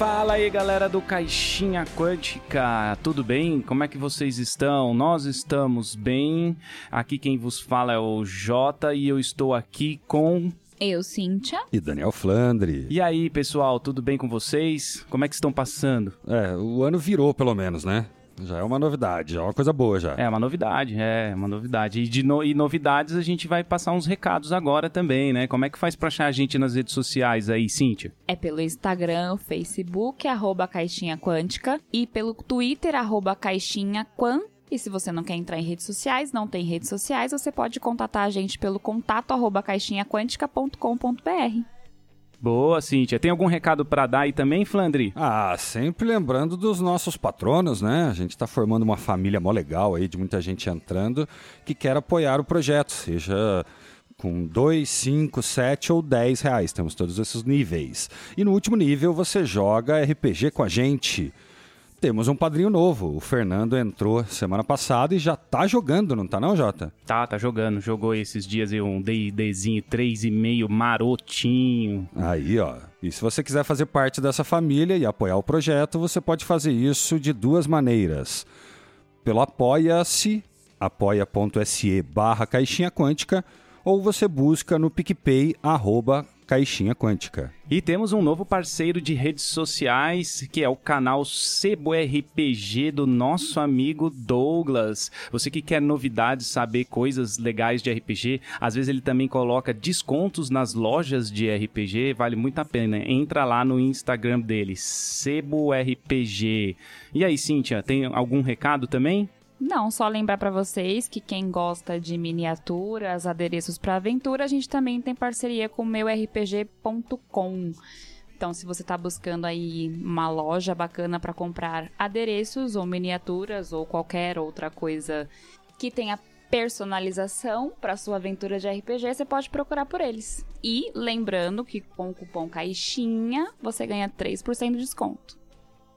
Fala aí, galera do Caixinha Quântica, tudo bem? Como é que vocês estão? Nós estamos bem. Aqui quem vos fala é o Jota e eu estou aqui com Eu, Cíntia. E Daniel Flandre. E aí, pessoal, tudo bem com vocês? Como é que estão passando? É, o ano virou pelo menos, né? Já é uma novidade, já é uma coisa boa já. É uma novidade, é uma novidade. E de no- e novidades a gente vai passar uns recados agora também, né? Como é que faz pra achar a gente nas redes sociais aí, Cíntia? É pelo Instagram, Facebook, arroba Caixinha Quântica. E pelo Twitter, arroba Caixinha Quan. E se você não quer entrar em redes sociais, não tem redes sociais, você pode contatar a gente pelo contato arroba caixinhaquântica.com.br. Boa, Cíntia. Tem algum recado pra dar aí também, Flandre? Ah, sempre lembrando dos nossos patronos, né? A gente tá formando uma família mó legal aí, de muita gente entrando, que quer apoiar o projeto, seja com 2, 5, 7 ou 10 reais. Temos todos esses níveis. E no último nível você joga RPG com a gente. Temos um padrinho novo. O Fernando entrou semana passada e já tá jogando, não tá não, Jota? Tá, tá jogando. Jogou esses dias aí um D&Dzinho 3,5 marotinho. Aí, ó. E se você quiser fazer parte dessa família e apoiar o projeto, você pode fazer isso de duas maneiras. Pelo apoia-se, apoia.se barra caixinha quântica, ou você busca no PicPay, arroba caixinha quântica. E temos um novo parceiro de redes sociais, que é o canal Sebo RPG do nosso amigo Douglas. Você que quer novidades, saber coisas legais de RPG, às vezes ele também coloca descontos nas lojas de RPG, vale muito a pena. Entra lá no Instagram dele, Sebo RPG. E aí, Cíntia, tem algum recado também? Não, só lembrar pra vocês que quem gosta de miniaturas, adereços pra aventura, a gente também tem parceria com o meurpg.com. Então, se você tá buscando aí uma loja bacana pra comprar adereços ou miniaturas ou qualquer outra coisa que tenha personalização para sua aventura de RPG, você pode procurar por eles. E lembrando que com o cupom CAIXINHA você ganha 3% de desconto.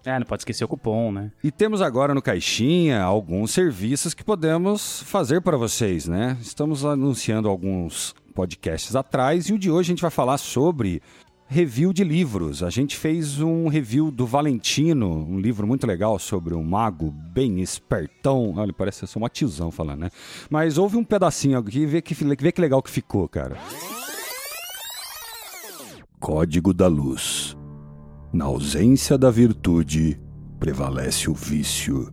É, não pode esquecer o cupom, né? E temos agora no Caixinha alguns serviços que podemos fazer para vocês, né? Estamos anunciando alguns podcasts atrás e o de hoje a gente vai falar sobre review de livros. A gente fez um review do Valentino, um livro muito legal sobre um mago bem espertão. Olha, parece ser um tiozão falando, né? Mas houve um pedacinho aqui e vê que, vê que legal que ficou, cara. Código da Luz. Na ausência da virtude, prevalece o vício.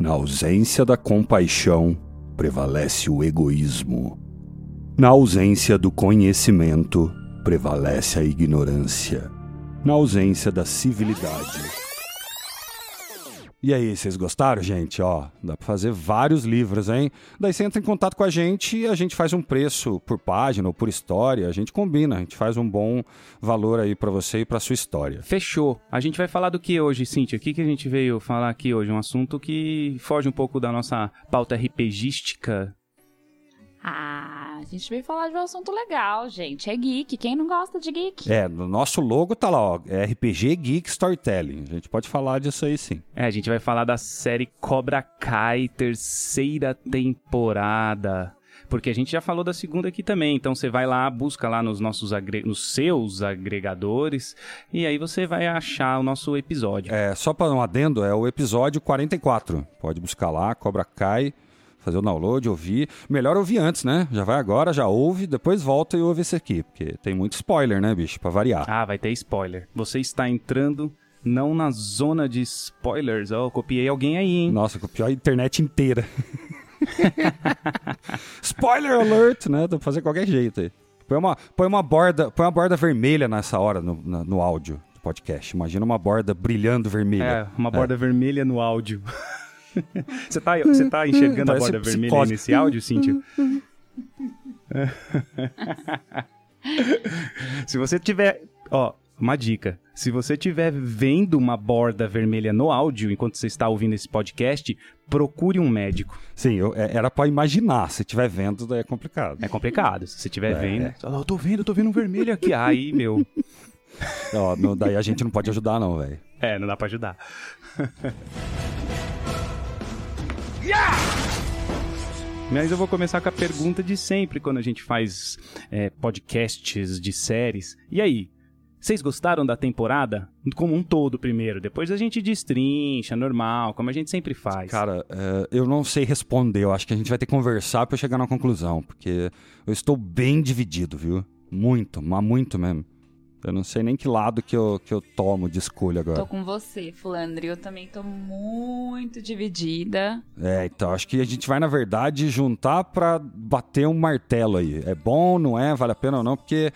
Na ausência da compaixão, prevalece o egoísmo. Na ausência do conhecimento, prevalece a ignorância. Na ausência da civilidade. E aí, vocês gostaram, gente? Ó, dá pra fazer vários livros, hein? Daí você entra em contato com a gente e a gente faz um preço por página ou por história. A gente combina, a gente faz um bom valor aí pra você e pra sua história. Fechou. A gente vai falar do que hoje, Cíntia? O que, que a gente veio falar aqui hoje? Um assunto que foge um pouco da nossa pauta RPGística. Ah, a gente veio falar de um assunto legal, gente. É geek. Quem não gosta de geek? É, no nosso logo tá lá, ó, é RPG Geek Storytelling. A gente pode falar disso aí sim. É, a gente vai falar da série Cobra Kai, terceira temporada. Porque a gente já falou da segunda aqui também. Então você vai lá, busca lá nos nossos agre... nos seus agregadores e aí você vai achar o nosso episódio. É, só para um adendo, é o episódio 44. Pode buscar lá, Cobra Kai, fazer o download, ouvir. Melhor ouvir antes, né? Já vai agora, já ouve, depois volta e ouve esse aqui, porque tem muito spoiler, né, bicho, para variar. Ah, vai ter spoiler. Você está entrando não na zona de spoilers. Ó, oh, copiei alguém aí, hein? Nossa, copiou a internet inteira. Spoiler alert, né? Dá pra fazer qualquer jeito aí. Põe uma, põe uma, borda, põe uma borda vermelha nessa hora no, no, no áudio do podcast. Imagina uma borda brilhando vermelha. É, uma borda é. vermelha no áudio. você, tá, você tá enxergando Parece a borda vermelha nesse áudio, Cíntia? Se você tiver. Ó, uma dica. Se você estiver vendo uma borda vermelha no áudio enquanto você está ouvindo esse podcast, procure um médico. Sim, eu, é, era pra imaginar. Se estiver vendo, daí é complicado. É complicado. Se você estiver É, vendo. é. Eu tô vendo, tô vendo um vermelho aqui. Aí, meu. Ó, daí a gente não pode ajudar, não, velho. É, não dá pra ajudar. Mas eu vou começar com a pergunta de sempre quando a gente faz é, podcasts de séries. E aí? Vocês gostaram da temporada? Como um todo, primeiro. Depois a gente destrincha, normal, como a gente sempre faz. Cara, é, eu não sei responder. Eu acho que a gente vai ter que conversar pra chegar na conclusão. Porque eu estou bem dividido, viu? Muito, mas muito mesmo. Eu não sei nem que lado que eu, que eu tomo de escolha agora. Tô com você, Flandre. Eu também tô muito dividida. É, então acho que a gente vai, na verdade, juntar pra bater um martelo aí. É bom, não é? Vale a pena ou não? Porque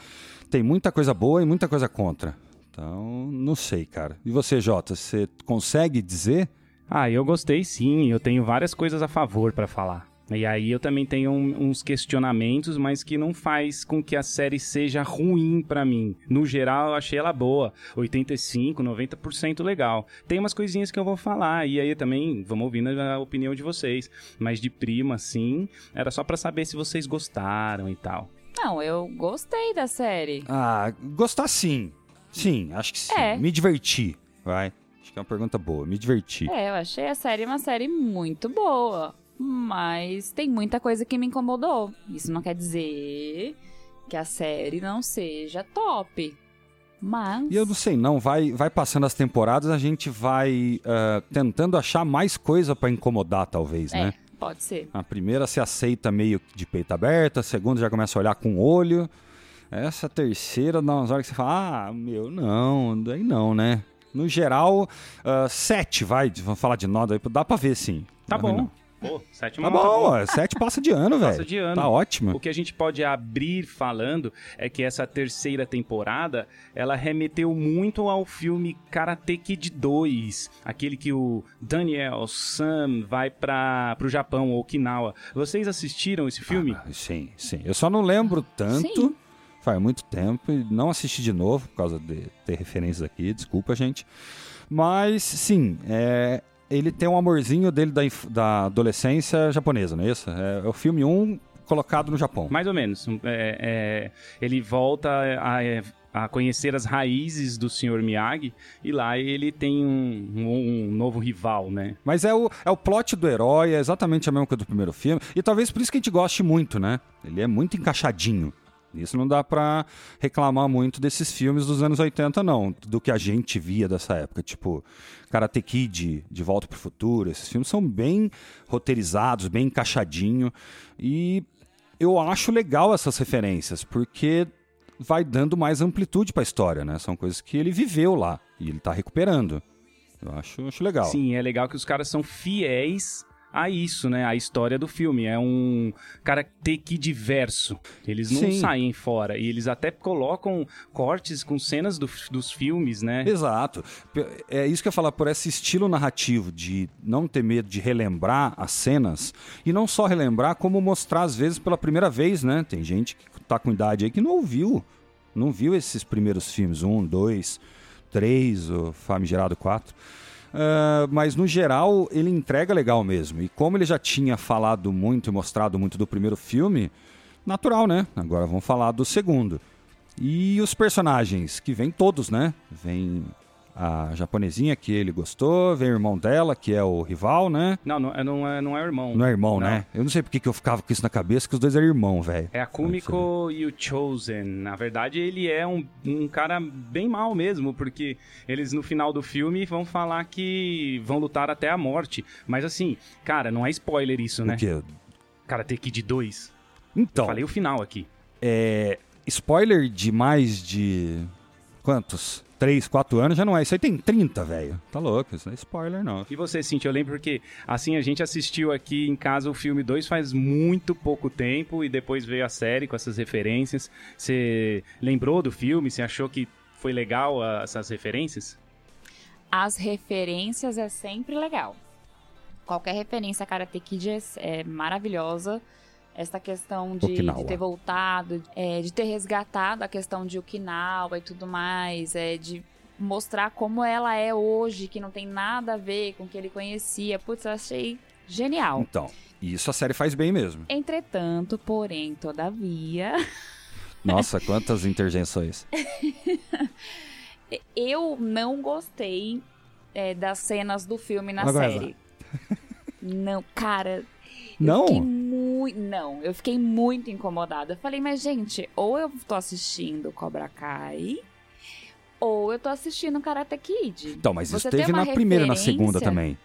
tem muita coisa boa e muita coisa contra. Então, não sei, cara. E você, Jota, você consegue dizer? Ah, eu gostei sim. Eu tenho várias coisas a favor pra falar. E aí eu também tenho um- uns questionamentos, mas que não faz com que a série seja ruim pra mim. No geral, eu achei ela boa. 85, 90% legal. Tem umas coisinhas que eu vou falar, e aí também vamos ouvindo a opinião de vocês. Mas de prima, sim, era só pra saber se vocês gostaram e tal. Não, eu gostei da série. Ah, gostar sim. Sim, acho que sim. É. Me diverti, vai. Acho que é uma pergunta boa. Me diverti. É, eu achei a série uma série muito boa. Mas tem muita coisa que me incomodou. Isso não quer dizer que a série não seja top. Mas. E eu não sei, não. Vai, vai passando as temporadas, a gente vai ah, tentando achar mais coisa pra incomodar, talvez, É, né? pode ser. A primeira se aceita meio que de peito aberto, a segunda já começa a olhar com o olho. Essa terceira dá umas horas que você fala, ah, meu, não, daí não, né? No geral, ah, sete, vai, vamos falar de nota aí, dá pra ver sim. Tá Não bom. não. Pô, sétima Tá bom, boa. ó, sete passa de ano, velho. Passa de ano. Tá ótimo. O que a gente pode abrir falando é que essa terceira temporada, ela remeteu muito ao filme Karate Kid 2, aquele que o Daniel Sam vai para pro Japão, Okinawa. Vocês assistiram esse filme? Ah, sim, sim. Eu só não lembro tanto. Sim. Faz muito tempo e não assisti de novo por causa de ter referências aqui. Desculpa, gente. Mas, sim, é, ele tem um amorzinho dele da, da adolescência japonesa, não é isso? É, é o filme 1 colocado no Japão. Mais ou menos. É, é, ele volta a, a conhecer as raízes do Sr. Miyagi e lá ele tem um, um- um novo rival, né? Mas é o, é o plot do herói, é exatamente a mesma coisa do primeiro filme. E talvez por isso que a gente goste muito, né? Ele é muito encaixadinho. Isso não dá pra reclamar muito desses filmes dos anos 80, não. Do que a gente via dessa época. Tipo, Karate Kid, De Volta pro Futuro. Esses filmes são bem roteirizados, bem encaixadinho. E eu acho legal essas referências, porque vai dando mais amplitude pra história, né? São coisas que ele viveu lá e ele tá recuperando. Eu acho, acho legal. Sim, é legal que os caras são fiéis a isso, né? A história do filme. É um Karate que diverso. Eles não Sim. saem fora. E eles até colocam cortes com cenas do, dos filmes, né? Exato. É isso que eu ia falar, por esse estilo narrativo de não ter medo de relembrar as cenas. E não só relembrar, como mostrar às vezes pela primeira vez, né? Tem gente que tá com idade aí que não ouviu. Não viu esses primeiros filmes. Um, dois, três, o Famigerado 4. Ah, mas no geral ele entrega legal mesmo. E como ele já tinha falado muito e mostrado muito do primeiro filme, natural, né? Agora vamos falar do segundo. E os personagens, que vêm todos, né? Vem a japonesinha que ele gostou, vem o irmão dela, que é o rival, né? Não, não, é- não, é, não é irmão. Não é irmão, Não. né? Eu não sei porque que eu ficava com isso na cabeça, que os dois eram irmão, velho. É a Kumiko e o Chosen. Na verdade, ele é um, um cara bem mal mesmo, porque eles no final do filme vão falar que vão lutar até a morte. Mas assim, cara, não é spoiler isso, né? O quê? Karate Kid 2. Então, Falei o final aqui. é, spoiler de mais de... Quantos? 3, 4 anos já não é. Isso aí tem 30, velho. Tá louco, isso não é spoiler, não. E você, Cintia, eu lembro porque, assim, a gente assistiu aqui em casa o filme 2 faz muito pouco tempo e depois veio a série com essas referências. Você lembrou do filme? Você achou que foi legal ah, essas referências? As referências é sempre legal. Qualquer referência a Karate Kid é, é maravilhosa. Essa questão de, de ter voltado, é, de ter resgatado a questão de Okinawa e tudo mais, é, de mostrar como ela é hoje, que não tem nada a ver com o que ele conhecia. Putz, eu achei genial. Então, isso a série faz bem mesmo. Entretanto, porém, todavia, Nossa, quantas interjeições. eu não gostei é, das cenas do filme na Agora série. Não, cara, Não? Muito. Não, eu fiquei muito incomodada. Eu falei, mas gente, ou eu tô assistindo Cobra Kai, ou eu tô assistindo Karate Kid. Então, mas Você isso teve na primeira e na segunda também.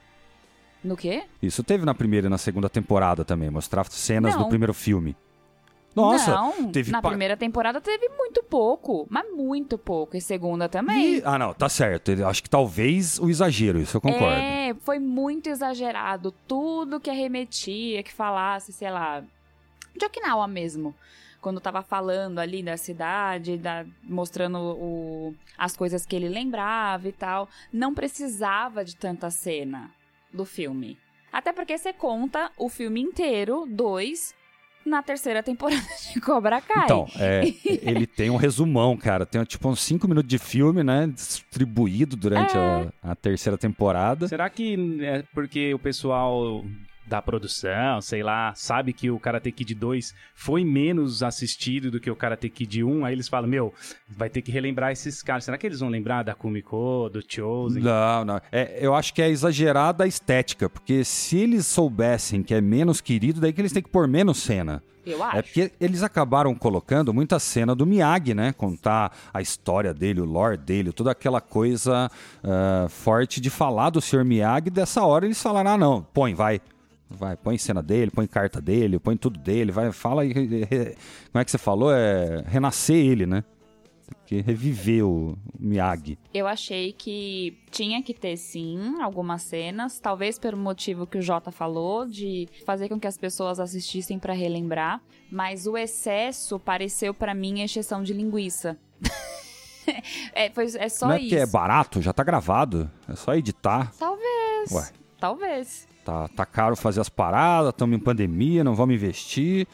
No quê? Isso teve na primeira e na segunda temporada também. Mostrar cenas do Não. primeiro filme. Nossa, não, teve na pa- primeira temporada teve muito pouco, mas muito pouco. E segunda também. E- ah, não, tá certo. Acho que talvez o exagero, isso eu concordo. É, foi muito exagerado. Tudo que arremetia, que falasse, sei lá, de Okinawa mesmo. Quando tava falando ali da cidade, da- mostrando o- as coisas que ele lembrava e tal. Não precisava de tanta cena do filme. Até porque você conta o filme inteiro, dois, na terceira temporada de Cobra Kai. Então, é, ele tem um resumão, cara. Tem tipo uns 5 minutos de filme, né? Distribuído durante É. a, a terceira temporada. Será que é porque o pessoal da produção, sei lá, sabe que o Karate Kid 2 foi menos assistido do que o Karate Kid 1? Aí eles falam, meu, vai ter que relembrar esses caras. Será que eles vão lembrar da Kumiko, do Chosen? Não, não. É, eu acho que é exagerada a estética, porque se eles soubessem que é menos querido, daí que eles têm que pôr menos cena. Eu acho. É porque eles acabaram colocando muita cena do Miyagi, né? Contar a história dele, o lore dele, toda aquela coisa ah, forte de falar do Sr. Miyagi. Dessa hora eles falaram: ah, não, põe, vai. Vai, põe cena dele, põe carta dele, põe tudo dele, vai, fala e. Como é que você falou? É renascer ele, né? Porque reviver o Miyagi. Eu achei que tinha que ter sim algumas cenas, talvez pelo motivo que o Jota falou, de fazer com que as pessoas assistissem pra relembrar, mas o excesso pareceu pra mim exceção de linguiça. é, foi, é só não é isso. porque é barato, já tá gravado. É só editar. Talvez. Ué. Talvez. Tá, tá caro fazer as paradas, estamos em pandemia, não vamos investir.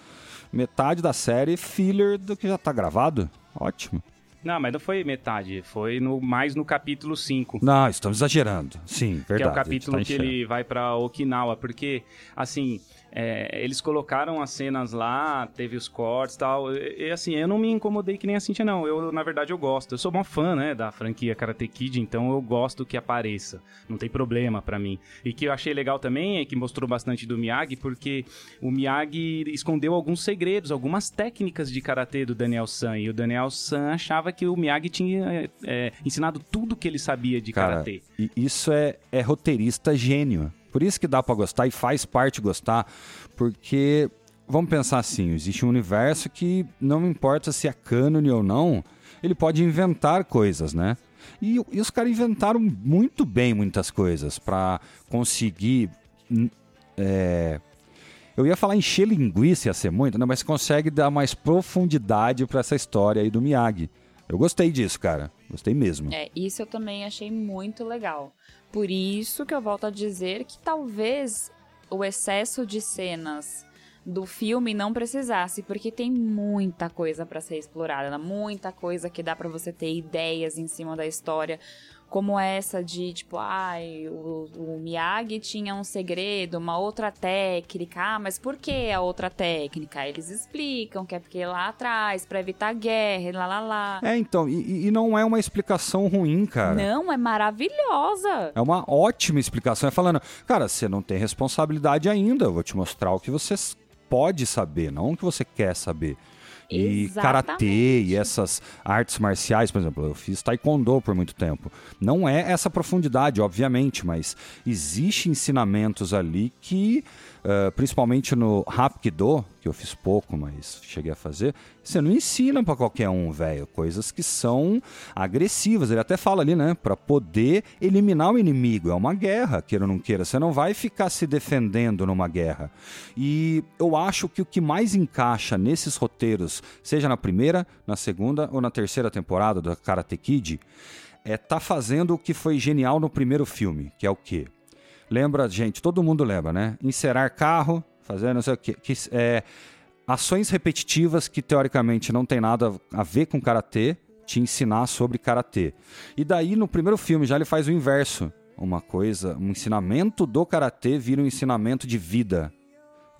Metade da série filler do que já tá gravado. Ótimo. Não, mas não foi metade, foi no, mais no capítulo 5. Não, estamos exagerando. Sim, verdade. que é o gente capítulo tá que ele vai pra Okinawa, porque, assim, é, eles colocaram as cenas lá, teve os cortes e tal, e, assim, eu não me incomodei que nem a Cintia, não, eu, na verdade, eu gosto, eu sou um fã, né, da franquia Karate Kid, então eu gosto que apareça, não tem problema pra mim. E que eu achei legal também é que mostrou bastante do Miyagi, porque o Miyagi escondeu alguns segredos, algumas técnicas de Karatê do Daniel San, e o Daniel San achava que o Miyagi tinha é, ensinado tudo que ele sabia de Cara, Karatê. e isso é, é roteirista gênio. Por isso que dá pra gostar e faz parte gostar, porque vamos pensar assim, existe um universo que não importa se é cânone ou não, ele pode inventar coisas, né? E, e os caras inventaram muito bem muitas coisas pra conseguir hum, é, eu ia falar encher linguiça, ia ser muito, né? Mas consegue dar mais profundidade pra essa história aí do Miyagi. Eu gostei disso, cara. Gostei mesmo. É, isso eu também achei muito legal. Por isso que eu volto a dizer que talvez o excesso de cenas do filme não precisasse, porque tem muita coisa pra ser explorada, muita coisa que dá pra você ter ideias em cima da história, como essa de tipo, ai, o, o Miyagi tinha um segredo, uma outra técnica, ah, mas por que a outra técnica? Eles explicam que é porque lá atrás, pra evitar guerra, e lá lá lá. É, então, e, e não é uma explicação ruim, cara. Não, é maravilhosa. É uma ótima explicação. É falando, cara, você não tem responsabilidade ainda, eu vou te mostrar o que você pode saber, não o que você quer saber. E Exatamente. karatê e essas artes marciais, por exemplo, eu fiz taekwondo por muito tempo. Não é essa profundidade, obviamente, mas existe ensinamentos ali que, ah, principalmente no Hapkido, que eu fiz pouco, mas cheguei a fazer, você não ensina pra qualquer um, velho, coisas que são agressivas. Ele até fala ali, né, Pra poder eliminar o inimigo. É uma guerra, queira ou não queira. Você não vai ficar se defendendo numa guerra. E eu acho que o que mais encaixa nesses roteiros, seja na primeira, na segunda ou na terceira temporada do Karate Kid, é tá fazendo o que foi genial no primeiro filme, que é o quê? Lembra, gente, todo mundo lembra, né? Encerar carro, fazer não sei o quê. Que, é, ações repetitivas que teoricamente não tem nada a ver com karatê, te ensinar sobre karatê. E daí no primeiro filme já ele faz o inverso. Uma coisa, um ensinamento do karatê vira um ensinamento de vida.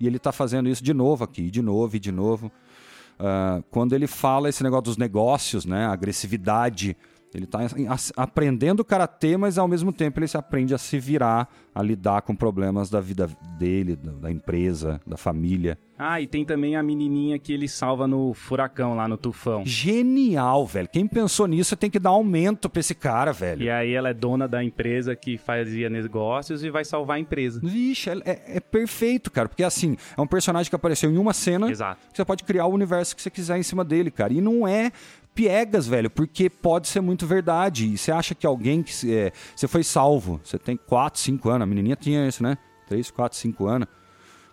E ele tá fazendo isso de novo aqui, de novo e de novo. Ah, quando ele fala esse negócio dos negócios, né? Agressividade Ele tá assim, as- aprendendo karatê, mas ao mesmo tempo ele se aprende a se virar, a lidar com problemas da vida dele, da, da empresa, da família. Ah, e tem também a menininha que ele salva no furacão lá no tufão. Genial, velho. Quem pensou nisso tem que dar aumento pra esse cara, velho. E aí ela é dona da empresa que fazia negócios e vai salvar a empresa. Vixe, é, é- é perfeito, cara. Porque assim, é um personagem que apareceu em uma cena. Exato. Você pode criar o universo que você quiser em cima dele, cara. E não é piegas, velho, porque pode ser muito verdade. E você acha que alguém que é, você foi salvo, você tem 4, 5 anos, a menininha tinha isso, né? 3, 4, 5 anos.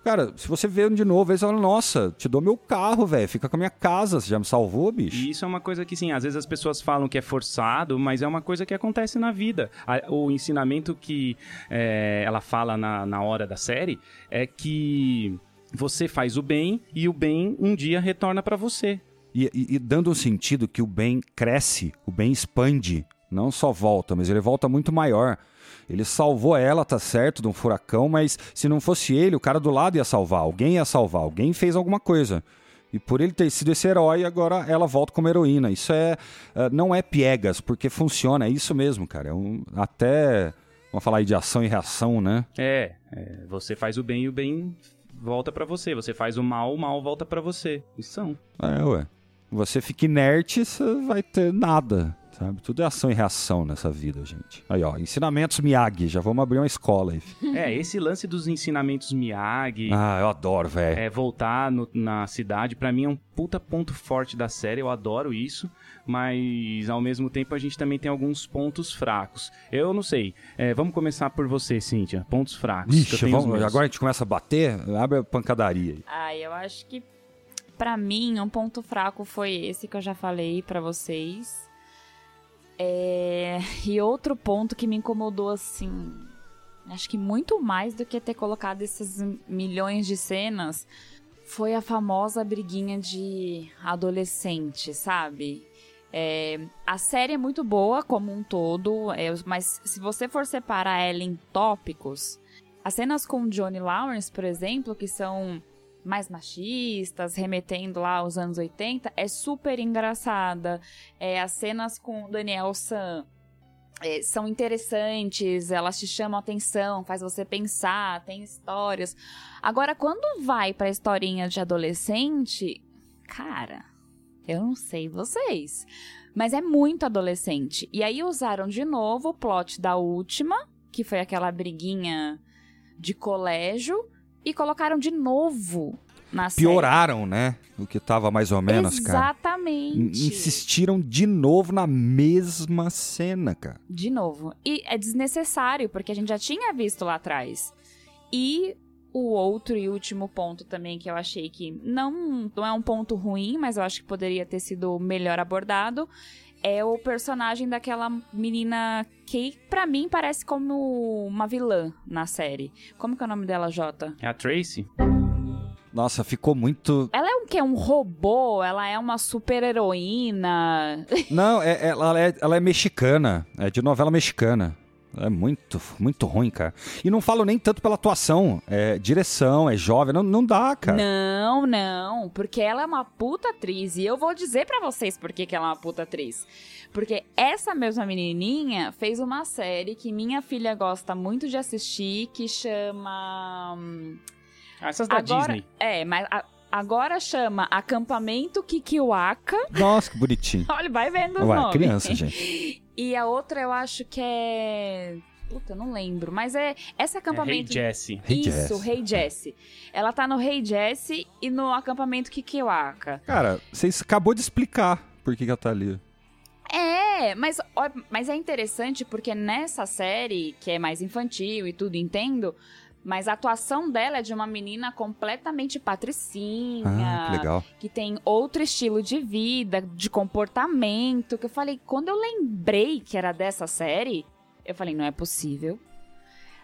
Cara, se você vê de novo, aí você fala, nossa, te dou meu carro, velho, fica com a minha casa, você já me salvou, bicho? E isso é uma coisa que, sim, às vezes as pessoas falam que é forçado, mas é uma coisa que acontece na vida. O ensinamento que é, ela fala na, na hora da série é que você faz o bem e o bem um dia retorna pra você. E, e- e dando um sentido que o bem cresce, o bem expande, não só volta, mas ele volta muito maior. Ele salvou ela, tá certo, de um furacão, mas se não fosse ele, o cara do lado ia salvar, alguém ia salvar, alguém fez alguma coisa. E por ele ter sido esse herói, agora ela volta como heroína. Isso é. eh, não é piegas, porque funciona, é isso mesmo, cara. É um, até. Vamos falar aí de ação e reação, né? É, é, você faz o bem e o bem volta pra você. Você faz o mal, o mal volta pra você. Isso são. É, ué. Você fica inerte, você vai ter nada, sabe? Tudo é ação e reação nessa vida, gente. Aí, ó, ensinamentos Miyagi, já vamos abrir uma escola aí. É, esse lance dos ensinamentos Miyagi, Ah, eu adoro, velho. é, voltar no- na cidade, pra mim é um puta ponto forte da série, eu adoro isso, mas ao mesmo tempo a gente também tem alguns pontos fracos. Eu não sei, é, vamos começar por você, Cíntia, pontos fracos. que eu Ixi, vamos, agora a gente começa a bater, abre a pancadaria aí. Ah, eu acho que pra mim um ponto fraco foi esse que eu já falei pra vocês. É, E outro ponto que me incomodou assim, acho que muito mais do que ter colocado esses milhões de cenas, foi a famosa briguinha de adolescente, sabe? É, a série é muito boa como um todo, é, mas se você for separar ela em tópicos, as cenas com Johnny Lawrence, por exemplo, que são mais machistas, remetendo lá aos anos 80, é super engraçada. É, as cenas com o Daniel San é, são interessantes, elas te chamam a atenção, faz você pensar, tem histórias. Agora, quando vai pra historinha de adolescente, cara, eu não sei vocês, mas é muito adolescente. E aí usaram de novo o plot da última, que foi aquela briguinha de colégio, e colocaram de novo na série. Pioraram, né? O que tava mais ou menos, cara. Exatamente. In- Insistiram de novo na mesma cena, cara. De novo. E é desnecessário, porque a gente já tinha visto lá atrás. E o outro e último ponto também que eu achei que não, não é um ponto ruim, mas eu acho que poderia ter sido melhor abordado, é o personagem daquela menina que, pra mim, parece como uma vilã na série. Como que é o nome dela, Jota? É a Tracy? Nossa, ficou muito. Ela é um que? Um robô? Ela é uma super heroína? Não, é- ela, é, ela é mexicana. É de novela mexicana. É muito, muito ruim, cara. E não falo nem tanto pela atuação. É direção, é jovem. Não, não dá, cara. Não, não, porque ela é uma puta atriz e eu vou dizer pra vocês por que, que ela é uma puta atriz. Porque essa mesma menininha fez uma série que minha filha gosta muito de assistir que chama hum, Ah, essas da agora Disney. é, mas a- agora chama Acampamento Kikiwaka. Nossa, que bonitinho. Olha, vai vendo os Ué, nomes. criança, gente. E a outra eu acho que é Puta, eu não lembro, mas é esse É Hey acampamento Jesse. Hey Isso, Jesse. Rei Jesse. Ela tá no Rei Jesse e no acampamento Kikiwaka. Cara, você acabou de explicar por que, que ela tá ali. É, mas, ó, mas é interessante porque nessa série, que é mais infantil e tudo, entendo, mas a atuação dela é de uma menina completamente patricinha, Ah, que legal. que tem outro estilo de vida, de comportamento, que eu falei, quando eu lembrei que era dessa série, eu falei, não é possível.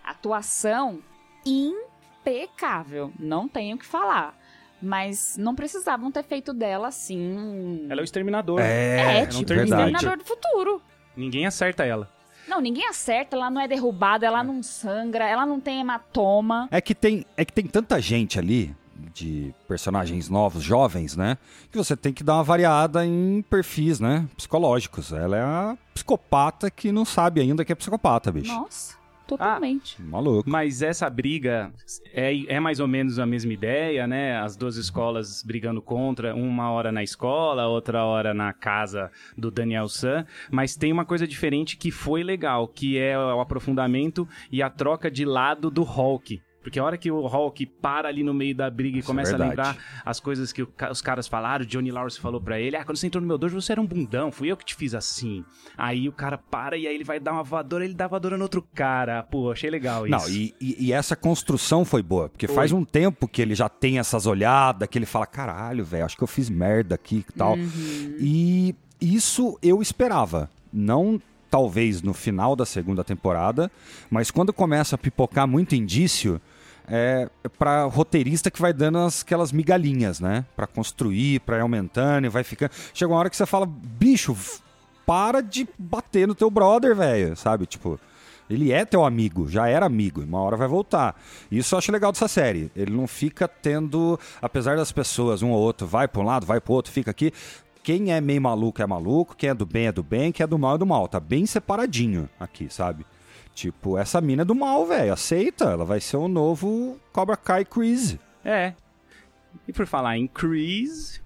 Atuação impecável, não tenho o que falar. Mas não precisavam ter feito dela assim. Ela é o exterminador. É, não tipo, termina. Exterminador do Futuro. Ninguém acerta ela. Não, ninguém acerta, ela não é derrubada, ela não sangra, ela não tem hematoma. É que tem, é que tem tanta gente ali, de personagens novos, jovens, né? Que você tem que dar uma variada em perfis, né? Psicológicos. Ela é a psicopata que não sabe ainda que é psicopata, bicho. Nossa, totalmente. Maluco. Mas essa briga é, é mais ou menos a mesma ideia, né? As duas escolas brigando contra, uma hora na escola, outra hora na casa do Daniel San. Mas tem uma coisa diferente que foi legal, que é o aprofundamento e a troca de lado do Hulk. Porque a hora que o Hulk para ali no meio da briga e Isso é começa a verdade. lembrar as coisas que os caras falaram, o Johnny Lawrence falou pra ele: Ah, quando você entrou no meu dojo, você era um bundão, fui eu que te fiz assim. Aí o cara para e aí ele vai dar uma voadora, ele dá voadora no outro cara. Pô, achei legal isso. Não, e, e- e essa construção foi boa, porque Foi. faz um tempo que ele já tem essas olhadas, que ele fala, caralho, velho, acho que eu fiz merda aqui e tal. E isso eu esperava. Não talvez no final da segunda temporada, mas quando começa a pipocar muito indício, é para roteirista que vai dando as- aquelas migalhinhas, né? Pra construir, pra ir aumentando e vai ficando. Chega uma hora que você fala, bicho, para de bater no teu brother, velho, sabe? Tipo, ele é teu amigo, já era amigo, uma hora vai voltar. Isso eu acho legal dessa série. Ele não fica tendo, apesar das pessoas, um ou outro vai pra um lado, vai pro outro, fica aqui. Quem é meio maluco é maluco, quem é do bem é do bem, quem é do mal é do mal. Tá bem separadinho aqui, sabe? Tipo, essa mina é do mal, velho. Aceita, ela vai ser o novo Cobra Kai Chris. É. E por falar em Chris,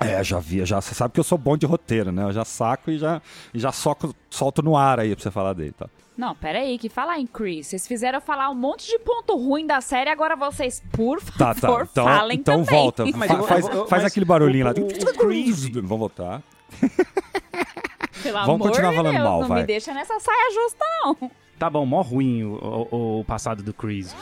É, já vi, já você sabe que eu sou bom de roteiro, né? Eu já saco e já, e já soco, solto no ar aí pra você falar dele, tá? Não, peraí, que falar em Chris. Vocês fizeram falar um monte de ponto ruim da série, agora vocês, por Tá, favor, tá. Então, falem então também. volta. Mas Fa- eu- faz eu- faz mas aquele barulhinho lá. o- o Chris- Vamos voltar. Pelo Vamos amor continuar de falando Deus, mal, não vai. me deixa nessa saia justa, não. Tá bom, mó ruim o, o- o passado do Chris.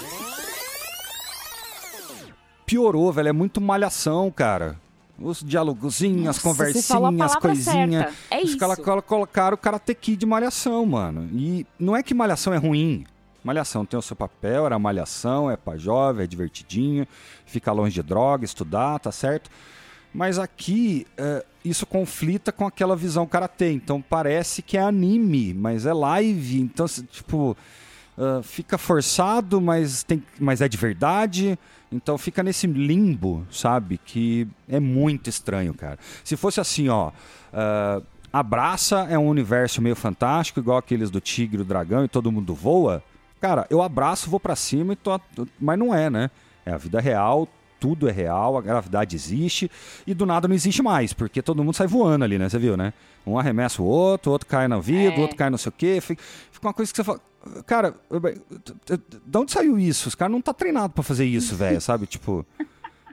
Piorou, velho. É muito malhação, cara. Os dialogozinhos, as Nossa, conversinhas, palavra coisinhas. certa. É Os isso. caras colo- colocaram o Karate Kid de malhação, mano. E não é que malhação é ruim. Malhação tem o seu papel, era malhação, é pra jovem, é divertidinho, fica longe de droga, estudar, tá certo? Mas aqui, é, isso conflita com aquela visão karatê. Então parece que é anime, mas é live. Então, tipo, ah, fica forçado, mas, tem, mas é de verdade. Então fica nesse limbo, sabe? Que é muito estranho, cara. Se fosse assim, ó. ah, abraça é um universo meio fantástico, igual aqueles do Tigre o Dragão e todo mundo voa. Cara, eu abraço, vou pra cima e tô. Mas não é, né? É a vida real, tudo é real, a gravidade existe e do nada não existe mais, porque todo mundo sai voando ali, né? Você viu, né? Um arremessa o outro, o outro cai no vidro, o É. outro cai não sei o quê. Fica, fica uma coisa que você fala. Cara, de onde saiu isso? Os caras não tá treinado pra fazer isso, velho, sabe? Tipo.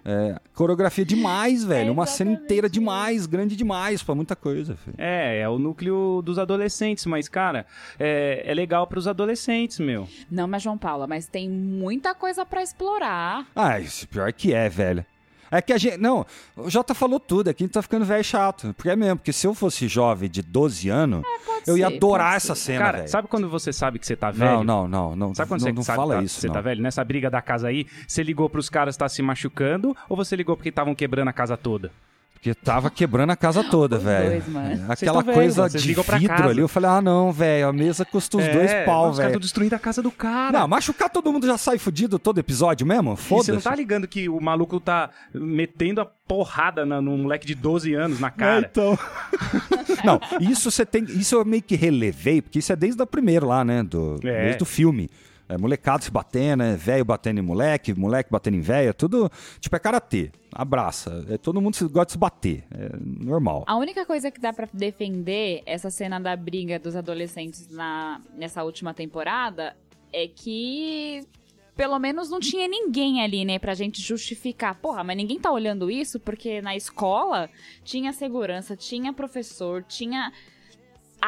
É, coreografia demais, velho. Uma cena inteira demais, grande demais pra muita coisa, filho. É, é o núcleo dos adolescentes, mas, cara, é, é legal pros adolescentes, meu. Não, mas João Paula, mas tem muita coisa pra explorar. Ah, isso pior que é, velho. É que a gente. Não, o Jota falou tudo, aqui a gente tá ficando velho e chato. Porque é mesmo, porque se eu fosse jovem de 12 anos, Pode eu ia ser, adorar pode essa ser. cena, cara, velho. sabe quando você sabe que você tá velho? Não, não, não, não. Sabe quando não, você não sabe fala que isso, você não. tá velho? Nessa briga da casa aí, você ligou pros caras que tá se machucando ou você ligou porque estavam quebrando a casa toda? Porque tava quebrando a casa toda, velho. dois. É, Aquela velho, coisa de vidro casa. ali, eu falei, ah, não, velho, a mesa custa os dois É, pau, Os caras velho. estão destruindo a casa do cara. Não, machucar todo mundo já sai fudido todo episódio mesmo? E você Foda-se. não tá ligando que o maluco tá metendo a porrada na, num moleque de 12 anos na É, cara? então. não, isso você tem. Isso eu meio que relevei, porque isso é desde o primeiro lá, né? Do, É. Desde o filme. É, molecado se batendo, é velho batendo em moleque, moleque batendo em velho, é tudo. Tipo, é karatê. Abraça. É, todo mundo gosta de se bater. É normal. A única coisa que dá pra defender essa cena da briga dos adolescentes na, nessa última temporada é que pelo menos não tinha ninguém ali, né, pra gente justificar. Porra, mas ninguém tá olhando isso porque na escola tinha segurança, tinha professor, tinha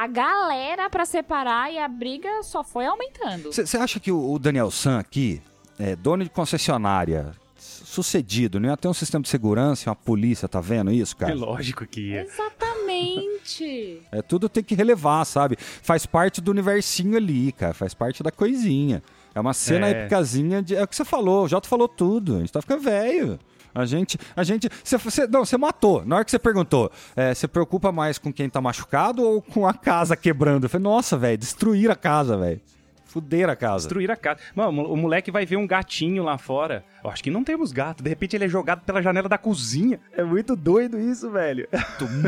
a galera pra separar e a briga só foi aumentando. Você acha que o, o Daniel San aqui, é, dono de concessionária, su- sucedido, não ia ter um sistema de segurança, uma polícia, tá vendo isso, É cara? lógico que ia. Exatamente. É, tudo tem que relevar, sabe? Faz parte do universinho ali, cara. Faz parte da coisinha. É uma cena É. épicazinha de. É o que você falou, o Jota falou tudo. A gente tá ficando velho. A gente. A gente. Você, você- não, você matou. Na hora que você perguntou, é, você preocupa mais com quem tá machucado ou com a casa quebrando? Eu falei, nossa, velho, destruir a casa, velho. Fuder a casa. Destruir a casa. Mano, o moleque vai ver um gatinho lá fora. Eu acho que não temos gato. De repente ele é jogado pela janela da cozinha. É muito doido isso, velho.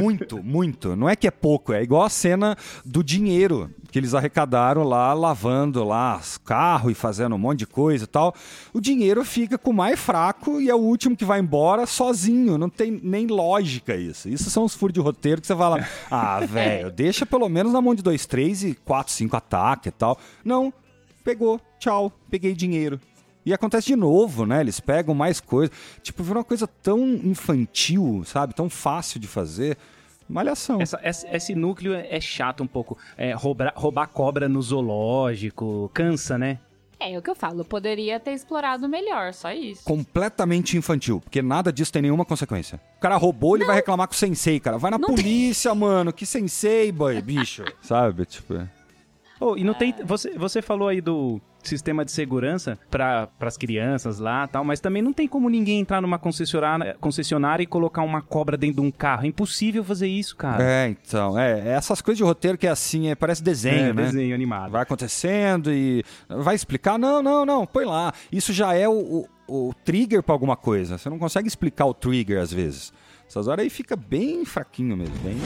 Muito, muito. Não é que é pouco, é igual a cena do dinheiro que eles arrecadaram lá, lavando lá os carros e fazendo um monte de coisa e tal. O dinheiro fica com o mais fraco e é o último que vai embora sozinho. Não tem nem lógica isso. Isso são os furos de roteiro que você fala, ah, velho, deixa pelo menos na mão de dois, três e quatro, cinco ataques e tal. Não, pegou, tchau, peguei dinheiro. E acontece de novo, né? Eles pegam mais coisa. Tipo, virou uma coisa tão infantil, sabe? Tão fácil de fazer. Malhação. Essa, esse, esse núcleo é, chato um pouco. É, roubar, roubar cobra no zoológico, cansa, né? É, é o que eu falo, poderia ter explorado melhor, só isso. Completamente infantil, porque nada disso tem nenhuma consequência. O cara roubou, ele vai reclamar com o sensei, cara. Vai na Não polícia, mano. Que sensei, boy, bicho. Sabe? Tipo. Oh, e não tem. Você, você falou aí do sistema de segurança para as crianças lá tal, mas também não tem como ninguém entrar numa concessionária, concessionária e colocar uma cobra dentro de um carro. É impossível fazer isso, cara. É, então. É, essas coisas de roteiro que é assim, é, parece desenho, É, né? desenho animado. Vai acontecendo e vai explicar? Não, não, não, põe lá. Isso já é o, o, o trigger pra alguma coisa. Você não consegue explicar o trigger às vezes. Essas horas aí fica bem fraquinho mesmo, bem.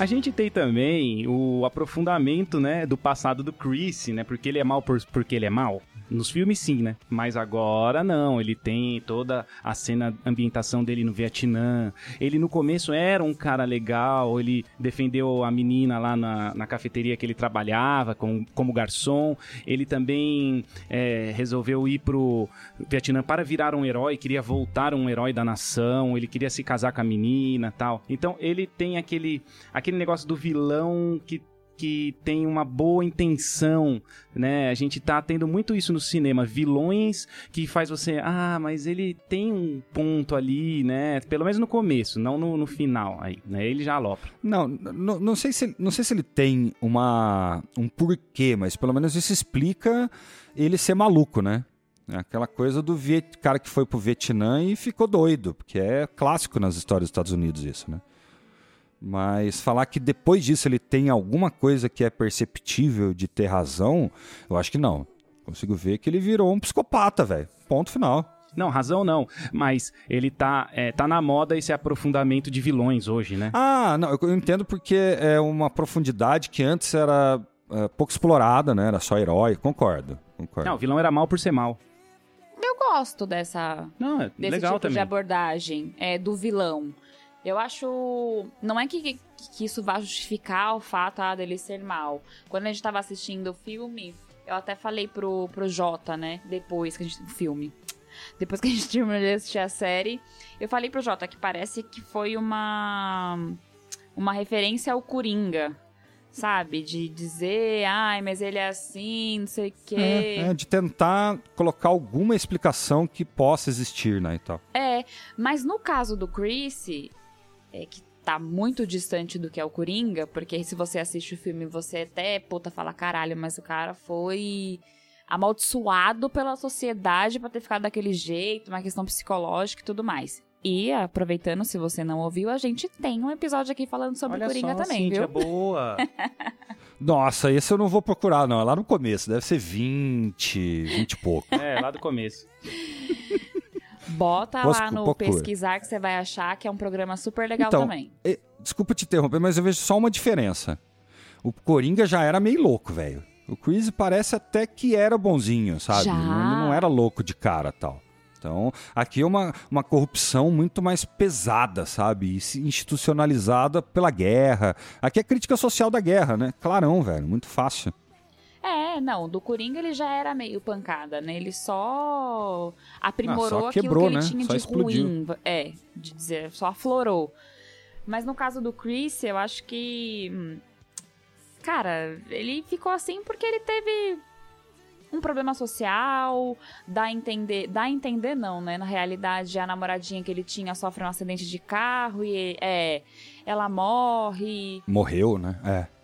A gente tem também o aprofundamento, né, do passado do Chris, né? Porque ele é mal por, porque ele é mal. Nos filmes sim, né? Mas agora não, ele tem toda a cena, a ambientação dele no Vietnã. Ele no começo era um cara legal, ele defendeu a menina lá na, na cafeteria que ele trabalhava com, como garçom. Ele também é, resolveu ir pro Vietnã para virar um herói, queria voltar um herói da nação, ele queria se casar com a menina tal. Então ele tem aquele, aquele negócio do vilão que que tem uma boa intenção, né? A gente tá tendo muito isso no cinema, vilões que faz você, ah, mas ele tem um ponto ali, né? Pelo menos no começo, não no, no final, aí, né? Ele já alopra. Não, não, não sei se, não sei se ele tem uma, um porquê, mas pelo menos isso explica ele ser maluco, né? É aquela coisa do Viet, cara que foi pro Vietnã e ficou doido, porque é clássico nas histórias dos Estados Unidos isso, né? Mas falar que depois disso ele tem alguma coisa que é perceptível de ter razão, eu acho que não. Consigo ver que ele virou um psicopata, velho. Ponto final. Não, razão não, mas ele tá, é, tá na moda esse aprofundamento de vilões hoje, né? Ah, não, eu entendo porque é uma profundidade que antes era é, pouco explorada, né? Era só herói. Concordo, concordo. Não, o vilão era mal por ser mal. Eu gosto dessa Não, é desse legal tipo de também. abordagem é, do vilão. Eu acho. Não é que, que isso vá justificar o fato ah, dele ser mal. Quando a gente tava assistindo o filme, eu até falei pro, pro Jota, né? Depois que a gente. O filme. Depois que a gente terminou de assistir a série, eu falei pro Jota que parece que foi uma. Uma referência ao Coringa. Sabe? De dizer, ai, mas ele é assim, não sei o quê. É, é, de tentar colocar alguma explicação que possa existir, né, e tal. É, mas no caso do Chris, é que tá muito distante do que é o Coringa, porque se você assiste o filme, você até, puta, fala, caralho, mas o cara foi amaldiçoado pela sociedade pra ter ficado daquele jeito, uma questão psicológica e tudo mais. E, aproveitando, se você não ouviu, a gente tem um episódio aqui falando sobre Olha o Coringa só, também, Cíntia, viu? boa. Nossa, esse eu não vou procurar, não. É lá no começo. Deve ser 20, 20 e pouco. é, lá do começo. Bota Posso- lá no procura. pesquisar que você vai achar que é um programa super legal Então, também. E- Desculpa te interromper, mas eu vejo só uma diferença. O Coringa já era meio louco, velho. O Chris parece até que era bonzinho, sabe? Já. Ele não era louco de cara tal. Então, aqui é uma, uma corrupção muito mais pesada, sabe? E institucionalizada pela guerra. Aqui é crítica social da guerra, né? Clarão, velho. Muito fácil. É, não, do Coringa ele já era meio pancada, né? Ele só aprimorou Ah, só aquilo quebrou, que ele né? tinha Só de explodiu. ruim. É, de dizer, só aflorou. Mas no caso do Chris, eu acho que. hum, Cara, ele ficou assim porque ele teve um problema social, dá a entender, dá a entender não, né? Na realidade, a namoradinha que ele tinha sofre um acidente de carro e é, ela morre. Morreu, né? É.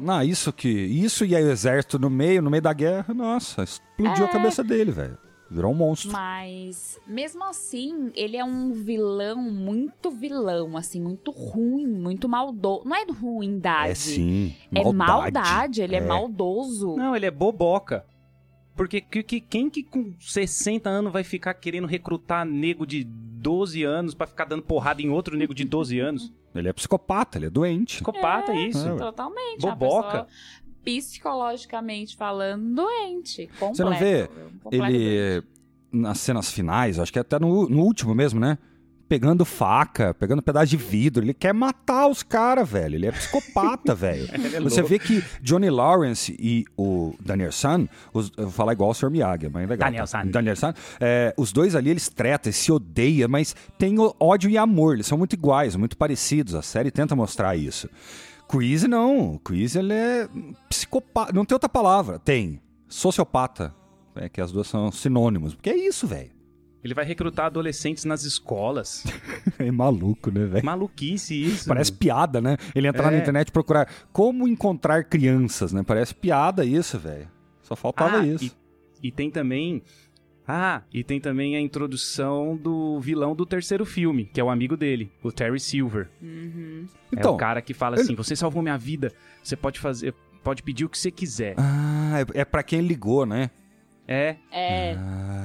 Não, isso que. Isso e aí o exército no meio, no meio da guerra, nossa, explodiu É. a cabeça dele, velho. Virou um monstro. Mas, mesmo assim, ele é um vilão muito vilão, assim, muito ruim, muito maldoso. Não é ruindade. É sim. É Maldade. maldade, ele é, É. maldoso. Não, ele é boboca. Porque que, que- quem que com 60 anos vai ficar querendo recrutar nego de 12 anos pra ficar dando porrada em outro nego de 12 anos? Ele é psicopata, ele é doente. Psicopata, é isso. É. Totalmente. Boboca. psicologicamente falando, doente. Completo. Você não vê. Ele, nas cenas finais, acho que até no, no último mesmo, né? Pegando faca, pegando pedaço de vidro. Ele quer matar os caras, velho. Ele é psicopata, velho. É Você vê que Johnny Lawrence e o Daniel San, os- eu vou falar igual o Sr. Miyagi, mas é legal. Daniel tá? San. Daniel San. é, os dois ali, eles tretam, se odeiam, mas tem o- ódio e amor. Eles são muito iguais, muito parecidos. A série tenta mostrar isso. Chris não. Chris, ele é psicopata. Não tem outra palavra. Tem. Sociopata. É que as duas são sinônimos. Porque é isso, velho. Ele vai recrutar adolescentes nas escolas. É maluco, né, velho? Maluquice isso. Parece piada, né? Ele entrar na É. internet e procurar como encontrar crianças, né? Parece piada isso, velho. Só faltava Ah, isso. E, e tem também. Ah, e tem também a introdução do vilão do terceiro filme, que é o amigo dele, o Terry Silver. Uhum. é Então, o cara que fala ele- assim: você salvou minha vida, você pode fazer. Pode pedir o que você quiser. Ah, é, é pra quem ligou, né? É, É. Ah.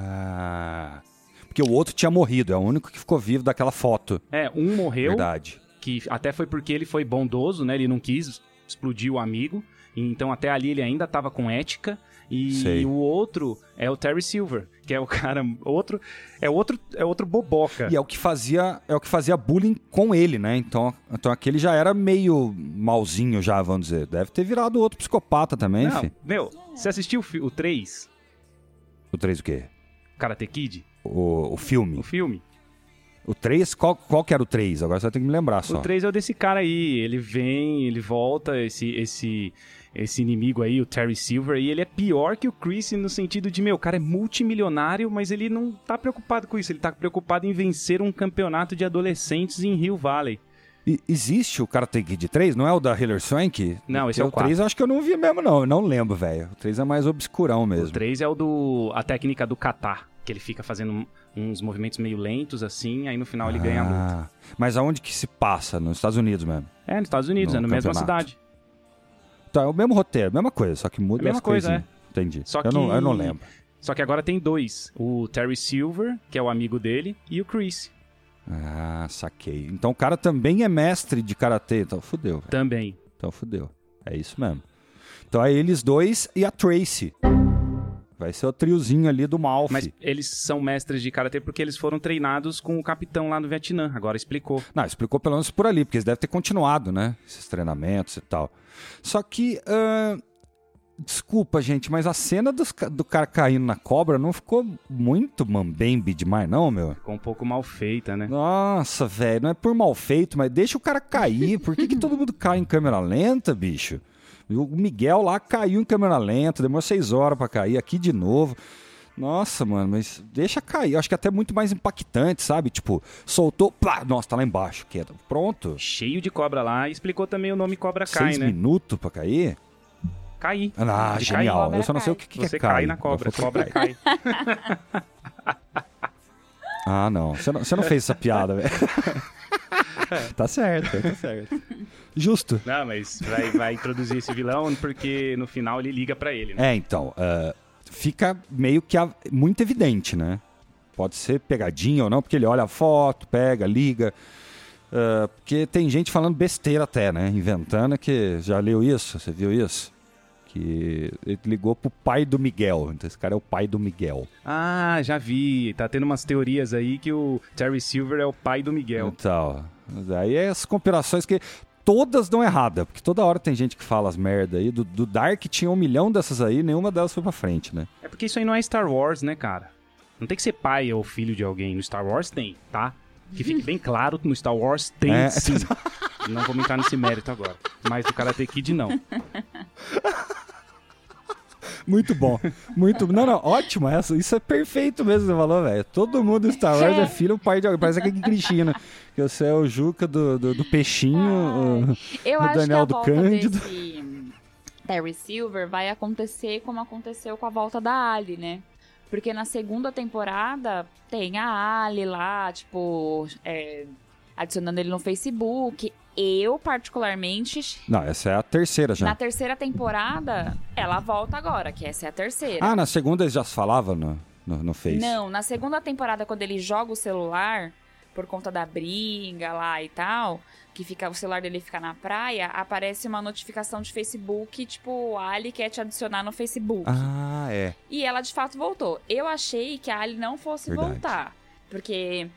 Porque o outro tinha morrido, é o único que ficou vivo daquela foto. é, um morreu, Verdade. que até foi porque ele foi bondoso, né? Ele não quis explodir o amigo. Então até ali ele ainda tava com ética. E Sei. o outro é o Terry Silver, que é o cara outro é outro é outro boboca. E é o que fazia, é o que fazia bullying com ele, né? Então, então aquele já era meio malzinho já, vamos dizer. Deve ter virado outro psicopata também, Não, fi. meu, você assistiu o 3, O 3 o quê? Karate Kid? O, o filme. O filme? O 3, qual, qual que era o 3? Agora você tem que me lembrar só. O 3 é o desse cara aí, ele vem, ele volta, esse esse esse inimigo aí, o Terry Silver, e ele é pior que o Chris no sentido de, meu, o cara é multimilionário, mas ele não tá preocupado com isso, ele tá preocupado em vencer um campeonato de adolescentes em Rio Valley. E- existe o Karate Kid 3? Não é o da Hiller Swank? Não, esse é o o 3 eu acho que eu não vi mesmo, não. Eu não lembro, velho. O 3 é mais obscurão O mesmo. 3 é o do a técnica do kata, que ele fica fazendo uns movimentos meio lentos assim, aí no final ele ganha a luta. Ah, Mas aonde que se passa? Nos Estados Unidos mesmo. É, nos Estados Unidos, No é na mesma cidade. Então é o mesmo roteiro, mesma coisa, só que muda A mesma as coisa, coisinhas. Entendi. Só eu, não, que- eu não lembro. Só que agora tem dois, o Terry Silver, que é o amigo dele, e o Chris Ah, saquei. Então o cara também é mestre de karatê. Então fudeu, velho. também. Então fudeu. É isso mesmo. Então é eles dois e a Tracy. Vai ser o triozinho ali do Malfi. Mas eles são mestres de karatê porque eles foram treinados com o capitão lá no Vietnã. Agora explicou. Não, explicou pelo menos por ali, porque eles devem ter continuado, né? Esses treinamentos e tal. Só que. ahn, desculpa, gente, mas a cena dos do cara caindo na cobra não ficou muito mambembe demais, não, meu? Ficou um pouco mal feita, né? Nossa, velho, não é por mal feito, mas deixa o cara cair. Por que, que todo mundo cai em câmera lenta, bicho? O Miguel lá caiu em câmera lenta, demorou seis horas pra cair, aqui de novo. Nossa, mano, mas deixa cair. Eu acho que é até muito mais impactante, sabe? Tipo, soltou, plá, nossa, tá lá embaixo, queda. Pronto. Cheio de cobra lá. Explicou também o nome Cobra Kai, Seis né? minutos pra cair? Cair. Ah, De genial. cobra Eu só não sei o cai. que, que Você é cai. cai na cobra. Eu vou- Cobra cai. Ah, não. Você não, você não fez essa piada, velho. tá certo, tá certo. Justo. Não, mas vai, vai introduzir esse vilão porque no final ele liga pra ele, né? É, então, ah, fica meio que a- muito evidente, né? Pode ser pegadinha ou não, porque ele olha a foto, pega, liga. Ah, porque tem gente falando besteira até, né? Inventando que já leu isso, você viu isso? Que ele ligou pro pai do Miguel. Então esse cara é o pai do Miguel. Ah, já vi. Tá tendo umas teorias aí que o Terry Silver é o pai do Miguel. Então, daí é as conspirações que todas dão errada, porque toda hora tem gente que fala as merda aí. Do, do Dark tinha um milhão dessas aí, nenhuma delas foi pra frente, né? É porque isso aí não é Star Wars, né, cara? Não tem que ser pai ou filho de alguém. No Star Wars tem, tá? Que fique bem claro, no Star Wars tem É. sim. Não vou entrar nesse mérito agora. Mas no Karate Kid, não. Muito bom. Muito. Não, não, ótimo essa. Isso é perfeito mesmo, você falou, velho. Todo mundo em Star Wars é filho ou pai de alguém. Parece aquele Cristina. Que você é o Juca do, do, do peixinho. o- Eu do acho Daniel do Cândido. desse Terry Silver vai acontecer como aconteceu com a volta da Ali, né? Porque na segunda temporada tem a Ali lá, tipo, é, adicionando ele no Facebook. Eu, particularmente. Não, essa é a terceira já. Na terceira temporada, ela volta agora, que essa é a terceira. Ah, na segunda eles já falavam no, no, no Face? Não, na segunda temporada, quando ele joga o celular, por conta da briga lá e tal, que fica o celular dele fica na praia, aparece uma notificação de Facebook, tipo, a Ali quer te adicionar no Facebook. Ah, é. E ela de fato voltou. Eu achei que a Ali não fosse Verdade. voltar, porque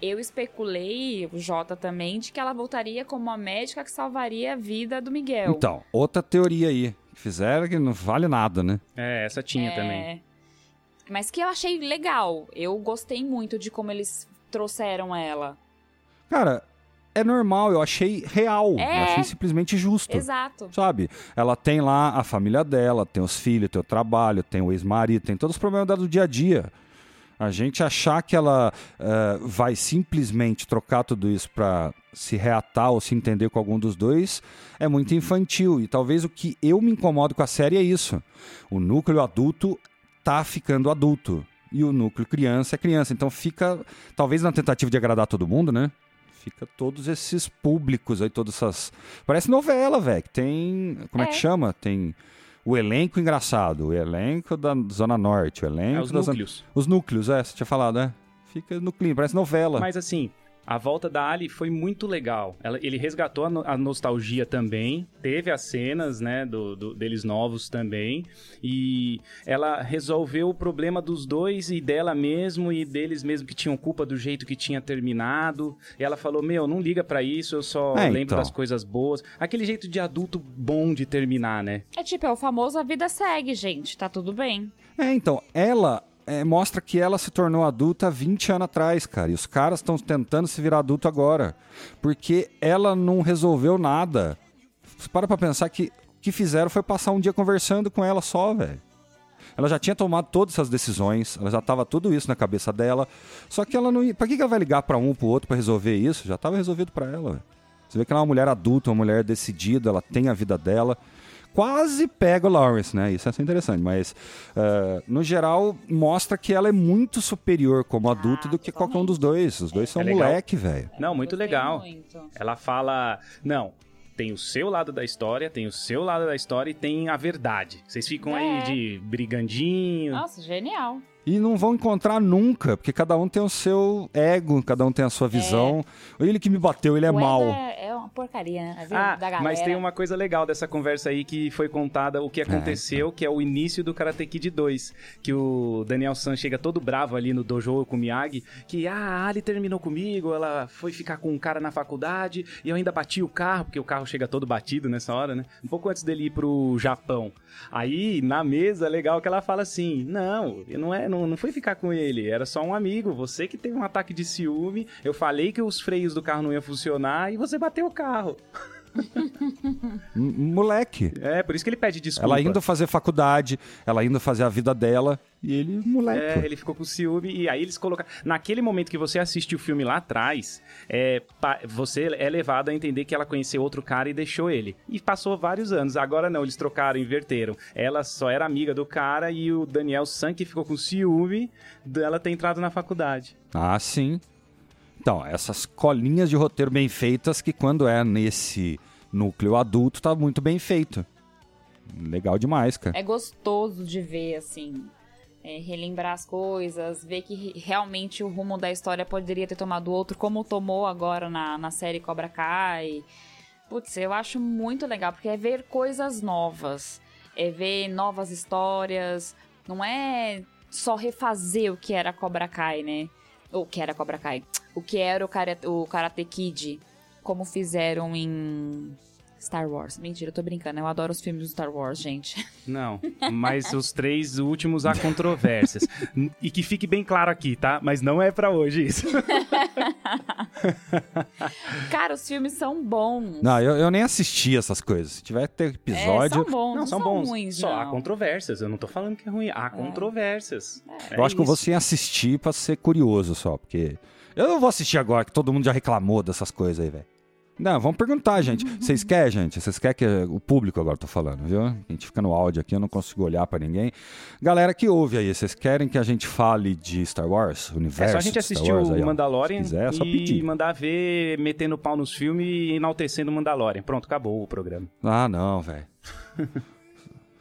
eu especulei, o Jota também, de que ela voltaria como uma médica que salvaria a vida do Miguel. Então, outra teoria aí. que Fizeram que não vale nada, né? É, essa tinha É, também. Mas que eu achei legal. Eu gostei muito de como eles trouxeram ela. Cara, é normal, eu achei real. É. Eu achei simplesmente justo. Exato. Sabe? Ela tem lá a família dela, tem os filhos, tem o trabalho, tem o ex-marido, tem todos os problemas dela do dia a dia. A gente achar que ela eh, vai simplesmente trocar tudo isso pra se reatar ou se entender com algum dos dois é muito infantil. E talvez o que eu me incomodo com a série é isso. O núcleo adulto tá ficando adulto. E o núcleo criança é criança. Então fica, talvez na tentativa de agradar todo mundo, né? Fica todos esses públicos aí, todas essas. Parece novela, velho. Tem. Como é. É. que chama? Tem o elenco engraçado, o elenco da Zona Norte, o elenco É, os da Zona- núcleos. Os núcleos, é, você tinha falado, né? Fica no clima, parece novela. Mas assim, a volta da Ali foi muito legal. Ela- ele resgatou a, no- a nostalgia também. Teve as cenas, né, do, do- deles novos também. E ela resolveu o problema dos dois e dela mesmo e deles mesmo que tinham culpa do jeito que tinha terminado. E ela falou: Meu, não liga pra isso, eu só É, lembro então. das coisas boas. Aquele jeito de adulto bom de terminar, né? É tipo, é o famoso a vida segue, gente. Tá tudo bem. É, então, ela é, mostra que ela se tornou adulta há 20 anos atrás, cara. E os caras estão tentando se virar adulto agora. Porque ela não resolveu nada. Para pra pensar que o que fizeram foi passar um dia conversando com ela só, velho. Ela já tinha tomado todas essas decisões, ela já tava tudo isso na cabeça dela. Só que ela não ia. Pra que que ela vai ligar pra um pro outro pra resolver isso? Já tava resolvido pra ela, velho. Você vê que ela é uma mulher adulta, uma mulher decidida, ela tem a vida dela. Quase pega o Lawrence, né? Isso é interessante, mas eh, no geral mostra que ela é muito superior como adulto do que qualquer um dos dois. Os dois são É moleque, velho. Não, muito legal. muito. Ela fala: Não, tem o seu lado da história, tem o seu lado da história e tem a verdade. Vocês ficam aí É. de brigandinho. Nossa, genial. E não vão encontrar nunca, porque cada um tem o seu ego, cada um tem a sua visão. Ele que me bateu, ele é O mau. Eda É uma porcaria, né? Ah, da galera. mas tem uma coisa legal dessa conversa aí que foi contada o que aconteceu, que é o início do Karate Kid 2. Que o Daniel San chega todo bravo ali no dojo com o Miyagi, que ah, a Ali terminou comigo, ela foi ficar com um cara na faculdade e eu ainda bati o carro, porque o carro chega todo batido nessa hora, né? Um pouco antes dele ir pro Japão. Aí, na mesa, é legal que ela fala assim: Não, não, é, não, não fui ficar com ele, era só um amigo. Você que teve um ataque de ciúme, eu falei que os freios do carro não iam funcionar e você bateu o carro. Moleque. É, por isso que ele pede desculpa. Ela indo fazer faculdade, ela indo fazer a vida dela, e ele, moleque. É, ele ficou com ciúme e aí eles colocaram. Naquele momento que você assiste o filme lá atrás, é, você é levado a entender que ela conheceu outro cara e deixou ele. E passou vários anos. Agora não, eles trocaram, inverteram. Ela só era amiga do cara e o Daniel San que ficou com ciúme dela ter entrado na faculdade. Ah, sim. Então, essas colinhas de roteiro bem feitas que quando é nesse núcleo adulto tá muito bem feito. Legal demais, cara. É gostoso de ver, assim. é, relembrar as coisas, ver que re- realmente o rumo da história poderia ter tomado outro, como tomou agora na, na série Cobra Kai. Putz, eu acho muito legal, porque é ver coisas novas. É ver novas histórias. Não é só refazer o que era Cobra Kai, né? O que era Cobra Kai. O que era o, Kara- o Karate Kid. Como fizeram em Star Wars. Mentira, eu tô brincando. Eu adoro os filmes do Star Wars, gente. Não, mas os três últimos há controvérsias. e que fique bem claro aqui, tá? Mas não é pra hoje isso. Cara, os filmes são bons. Não, eu, eu nem assisti essas coisas. Se tiver que ter É, episódio, são bons, Não, são, são bons. ruins, Só há não. controvérsias. Eu não tô falando que é ruim. Há controvérsias. É eu acho que eu vou isso. sem assistir pra ser curioso só, porque eu não vou assistir agora que todo mundo já reclamou dessas coisas aí, velho. Não, vamos perguntar, gente. Vocês querem, gente? Vocês querem que o público agora tô falando, viu? A gente fica no áudio aqui, eu não consigo olhar pra ninguém. Galera que ouve aí, vocês querem que a gente fale de Star Wars, universo? É só a gente assistir Wars, o aí. Mandalorian Se quiser, é só e pedir. mandar ver metendo pau nos filmes e enaltecendo o Mandalorian. Pronto, acabou o programa. Ah, não, velho.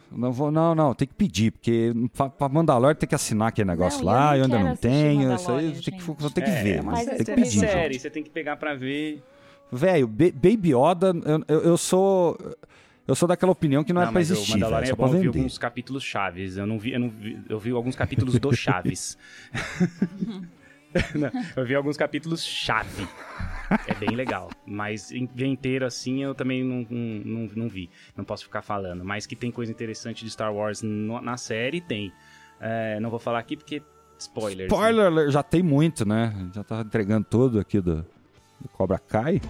Não vou, não, não, tem que pedir, porque pra, pra Mandalorian tem que assinar aquele negócio Não, eu lá, não eu ainda não tenho, isso aí tem que, vou ter que É, ver, mas mas é tem que pedir. série. série, você tem que pegar pra ver. Velho, Ba- Baby Yoda, eu, eu, sou. Eu sou daquela opinião que não, é pra mas o existir, Mandalorian só é pra bom, eu vi alguns capítulos chaves. Eu não vi, eu não vi, eu vi alguns capítulos do Chaves. Não, eu vi alguns capítulos chave. É bem legal. Mas ver inteiro assim eu também não, não, não, não vi. Não posso ficar falando. Mas que tem coisa interessante de Star Wars no- na série, tem. É, não vou falar aqui porque. Spoilers. né? Spoiler, alert, já tem muito, né? Já tá entregando tudo aqui do, do Cobra Kai.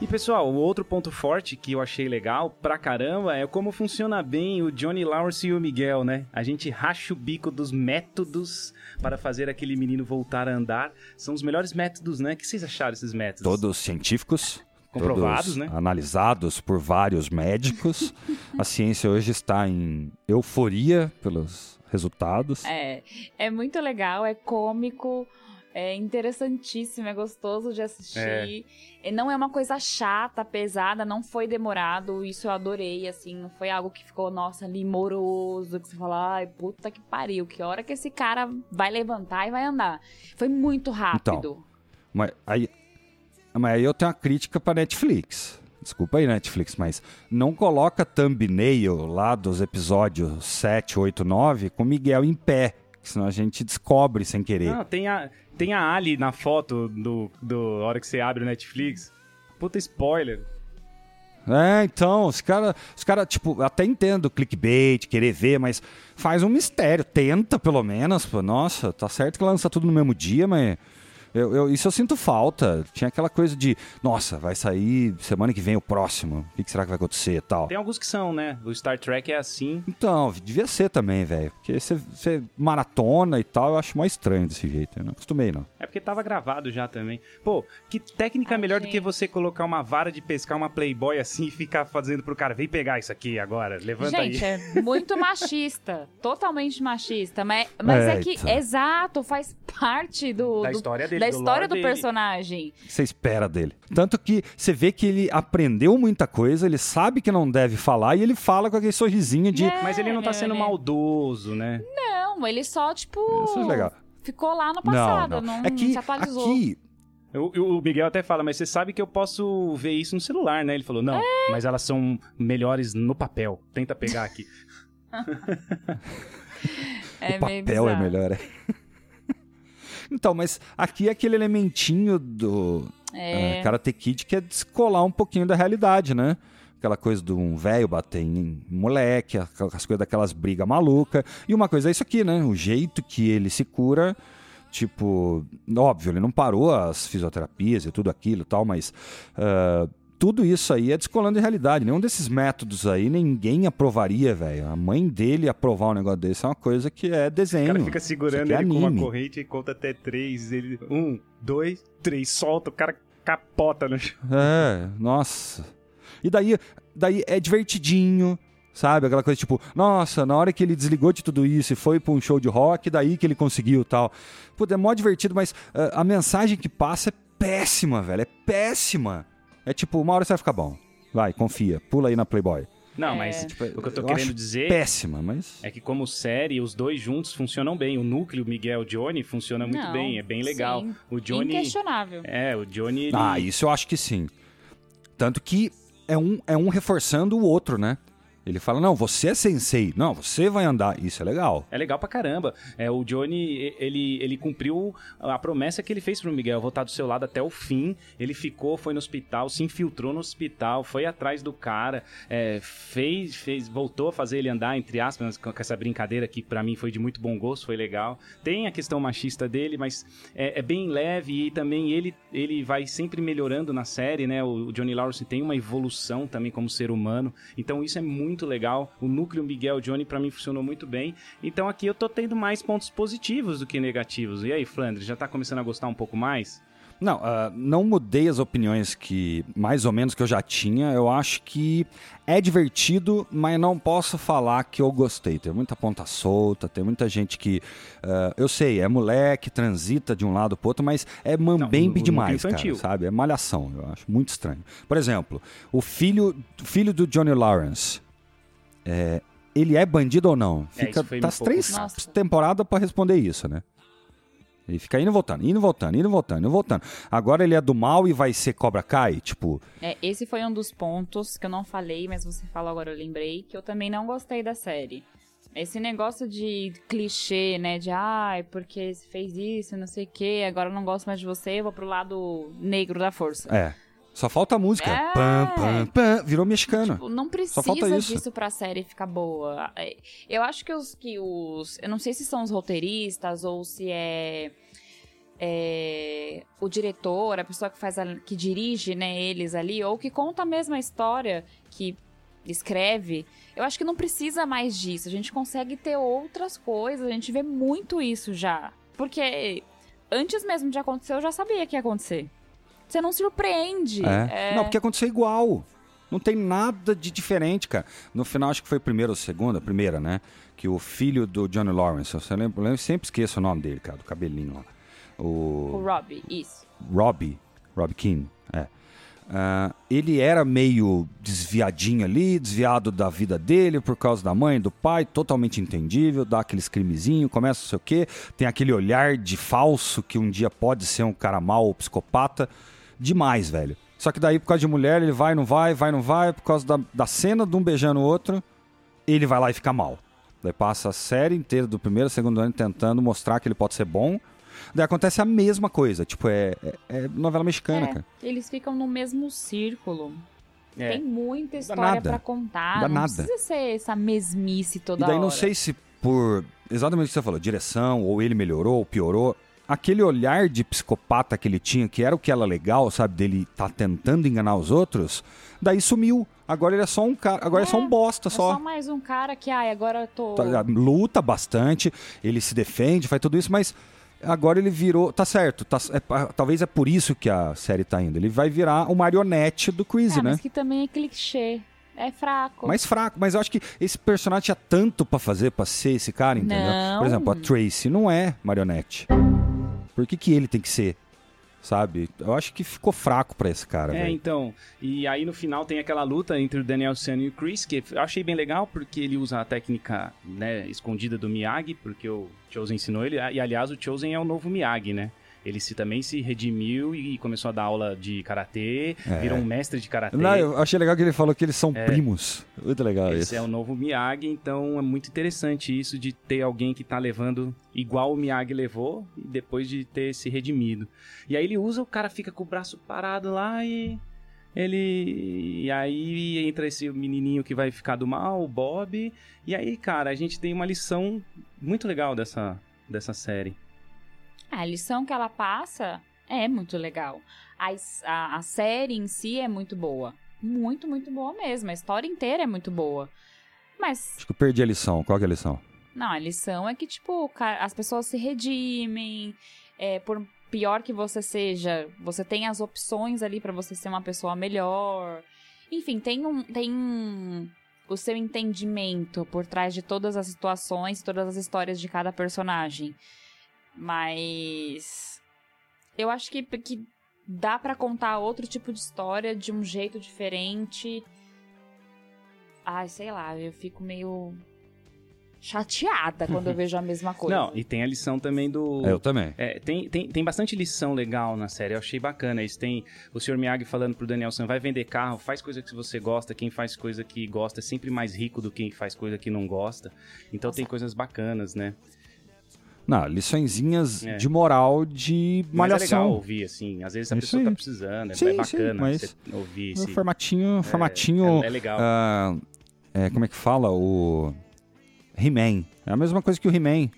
E pessoal, o outro ponto forte que eu achei legal pra caramba é como funciona bem o Johnny Lawrence e o Miguel, né? A gente racha o bico dos métodos para fazer aquele menino voltar a andar. São os melhores métodos, né? O que vocês acharam desses métodos? Todos científicos. Comprovados, todos né? Analisados por vários médicos. A ciência hoje está em euforia pelos resultados. É, é muito legal, é cômico, é interessantíssimo, é gostoso de assistir. E Não é uma coisa chata, pesada, não foi demorado, isso eu adorei, assim, não foi algo que ficou, nossa, ali moroso, que você fala, ai, puta que pariu, que hora que esse cara vai levantar e vai andar. Foi muito rápido. Mas aí, mas aí eu tenho uma crítica pra Netflix. Desculpa aí, Netflix, mas não coloca thumbnail lá dos episódios 7, 8, 9 com Miguel em pé. Senão a gente descobre sem querer. Não, tem a, tem a Ali na foto do, do hora que você abre o Netflix. Puta spoiler. É, então, os caras, os cara, tipo, até entendo clickbait, querer ver, mas faz um mistério, tenta pelo menos, pô. Nossa, tá certo que lança tudo no mesmo dia, mas eu, eu- isso eu sinto falta. Tinha aquela coisa de, nossa, vai sair semana que vem o próximo, o que, será que vai acontecer e tal. Tem alguns que são, né? O Star Trek é assim. Então, devia ser também, velho, porque você- maratona e tal, eu acho mais estranho desse jeito, eu não acostumei, não. É porque tava gravado já também. Pô, que técnica Ai, melhor do gente. que você colocar uma vara de pescar uma Playboy assim e ficar fazendo pro cara, vem pegar isso aqui agora, levanta Gente, aí. é muito machista. Totalmente machista. Mas, mas é que, exato, faz parte do, Da do- história dele, da do história do dele. personagem. O que você espera dele? Tanto que você vê que ele aprendeu muita coisa, ele sabe que não deve falar e ele fala com aquele sorrisinho de. É, Mas ele não tá sendo maldoso, né? Não, ele só, tipo. Isso é legal. Ficou lá no Não, passado, não. não, É que se atualizou. aqui, O, o Miguel até fala, mas você sabe que eu posso ver isso no celular, né? Ele falou, não, É. mas elas são melhores no papel. Tenta pegar aqui. é o papel é bizarro. melhor. É. então, mas aqui é aquele elementinho do É. ah, Karate Kid que é descolar um pouquinho da realidade, né? Aquela coisa de um velho bater em moleque, aquelas coisas daquelas brigas malucas. E uma coisa é isso aqui, né? O jeito que ele se cura. Tipo, óbvio, ele não parou as fisioterapias e tudo aquilo e tal, mas ah, tudo isso aí é descolando de realidade. Nenhum desses métodos aí ninguém aprovaria, velho. A mãe dele aprovar um negócio desse é uma coisa que é O desenho. cara fica segurando é ele com uma corrente e conta até três. Ele, um, dois, três, solta, o cara capota no chão. É, nossa. E daí, daí é divertidinho, sabe? Aquela coisa tipo, nossa, na hora que ele desligou de tudo isso e foi pra um show de rock, daí que ele conseguiu tal. Puta, é mó divertido, mas ah, a mensagem que passa é péssima, velho. É péssima. É tipo, uma hora você vai ficar bom. Vai, confia. Pula aí na Playboy. Não, É. mas Tipo, o que eu tô eu querendo dizer Péssima, mas. é que como série, os dois juntos funcionam bem. O núcleo Miguel Johnny funciona muito Não, bem, é bem legal. sim. O Johnny... Inquestionável. É, o Johnny... Ele... Ah, isso eu acho que sim. Tanto que é um, é um reforçando o outro, né? Ele fala, não, você é sensei. Não, você vai andar. Isso é legal. É legal pra caramba. É, o Johnny, ele, ele cumpriu a promessa que ele fez pro Miguel, vou estar do seu lado até o fim. Ele ficou, foi no hospital, se infiltrou no hospital, foi atrás do cara, é, fez, fez, voltou a fazer ele andar, entre aspas, com, essa brincadeira que pra mim foi de muito bom gosto, foi legal. Tem a questão machista dele, mas é, é bem leve e também ele, ele vai sempre melhorando na série, né? O, o Johnny Lawrence tem uma evolução também como ser humano, então isso é muito muito legal. O núcleo Miguel Johnny para mim funcionou muito bem. Então aqui eu tô tendo mais pontos positivos do que negativos. E aí, Flandre, já tá começando a gostar um pouco mais? Não, uh, não mudei as opiniões que, mais ou menos, que eu já tinha. Eu acho que é divertido, mas não posso falar que eu gostei. Tem muita ponta solta, tem muita gente que. Uh, eu sei, é moleque, transita de um lado pro outro, mas é mambembe demais, cara, sabe? É malhação, eu acho muito estranho. Por exemplo, o filho, filho do Johnny Lawrence. É, ele é bandido ou não? É, Fica é, tá as três temporadas para responder isso, né? Ele fica indo e voltando, indo e voltando, indo e voltando, indo e voltando. Agora ele é do mal e vai ser Cobra Kai, tipo. É, esse foi um dos pontos que eu não falei, mas você falou agora, eu lembrei, que eu também não gostei da série. Esse negócio de clichê, né? De ai, ah, porque você fez isso, não sei o quê, agora eu não gosto mais de você, eu vou pro lado negro da força. É. Só falta a música. É. Pam, pam, pam. Virou mexicano. Tipo, não precisa disso pra série ficar boa. É, eu acho que os, que os. Eu não sei se são os roteiristas ou se é. É, o diretor, a pessoa que faz a, que dirige, né, eles ali, ou que conta a mesma história que escreve, eu acho que não precisa mais disso. A gente consegue ter outras coisas, a gente vê muito isso já. Porque antes mesmo de acontecer, eu já sabia que ia acontecer. Você não surpreende. É. É... Não, porque aconteceu igual. Não tem nada de diferente, cara. No final, acho que foi a primeira ou segunda, primeira, né? Que o filho do Johnny Lawrence, eu sempre, eu sempre esqueço o nome dele, cara, do cabelinho lá. O, o Robbie, isso. Robbie, Robbie King, é. Uh, ele era meio desviadinho ali, desviado da vida dele por causa da mãe, do pai, totalmente entendível, dá aqueles crimezinhos, começa não sei o quê, tem aquele olhar de falso que um dia pode ser um cara mau ou psicopata demais, velho. Só que daí, por causa de mulher, ele vai, não vai, vai, não vai, por causa da, da cena de um beijando o outro, ele vai lá e fica mal. Daí passa a série inteira do primeiro, segundo ano tentando mostrar que ele pode ser bom. Daí acontece a mesma coisa, tipo, é, é, é novela mexicana, é, cara. Eles ficam no mesmo círculo. É. Tem muita história para contar. Dá não nada. precisa ser essa mesmice toda. E daí hora. não sei se por exatamente o que você falou, direção, ou ele melhorou, ou piorou aquele olhar de psicopata que ele tinha, que era o que era legal, sabe, dele tá tentando enganar os outros, daí sumiu. Agora ele é só um cara, agora é, é só um bosta é só. só mais um cara que, ai, agora eu tô. Tá, luta bastante, ele se defende, faz tudo isso, mas agora ele virou. Tá certo, tá, é, talvez é por isso que a série tá indo. Ele vai virar o marionete do Crazy, é, né? Mas que também é clichê. É fraco. Mais fraco, mas eu acho que esse personagem tinha tanto para fazer pra ser esse cara, entendeu? Não. Por exemplo, a Tracy não é marionete. Por que, que ele tem que ser? Sabe? Eu acho que ficou fraco para esse cara. É, véio. então. E aí no final tem aquela luta entre o Daniel San e o Chris, que eu achei bem legal, porque ele usa a técnica né, escondida do Miyagi, porque o Chosen ensinou ele. E aliás, o Chosen é o novo Miyagi, né? Ele se, também se redimiu e começou a dar aula de karatê, é. virou um mestre de karatê. Não, eu achei legal que ele falou que eles são é. primos. Muito legal Esse isso. é o novo Miyagi, então é muito interessante isso de ter alguém que tá levando igual o Miyagi levou, depois de ter se redimido. E aí ele usa, o cara fica com o braço parado lá e ele e aí entra esse menininho que vai ficar do mal, o Bob. E aí, cara, a gente tem uma lição muito legal dessa dessa série. A lição que ela passa é muito legal. A, a, a, série em si é muito boa. Muito, muito boa mesmo. A história inteira é muito boa. Mas. Acho que eu perdi a lição. Qual é a lição? Não, a lição é que, tipo, as pessoas se redimem. É, por pior que você seja, você tem as opções ali para você ser uma pessoa melhor. Enfim, tem um. Tem o seu entendimento por trás de todas as situações, todas as histórias de cada personagem. Mas eu acho que, que dá para contar outro tipo de história de um jeito diferente. Ai, sei lá, eu fico meio chateada quando eu vejo a mesma coisa. Não, e tem a lição também do. É, eu também. É, tem, tem, tem bastante lição legal na série, eu achei bacana. Isso tem o Sr. Miyagi falando pro Danielson: vai vender carro, faz coisa que você gosta. Quem faz coisa que gosta é sempre mais rico do que quem faz coisa que não gosta. Então Nossa. tem coisas bacanas, né? Não, liçõezinhas é. de moral de malhação. Mas é legal ouvir, assim. Às vezes a Isso pessoa tá aí. tá precisando, é sim, bacana sim, mas ouvir esse... formatinho, formatinho... É, é legal. Uh, é, como é que fala? O... He-Man. É a mesma coisa que o He-Man.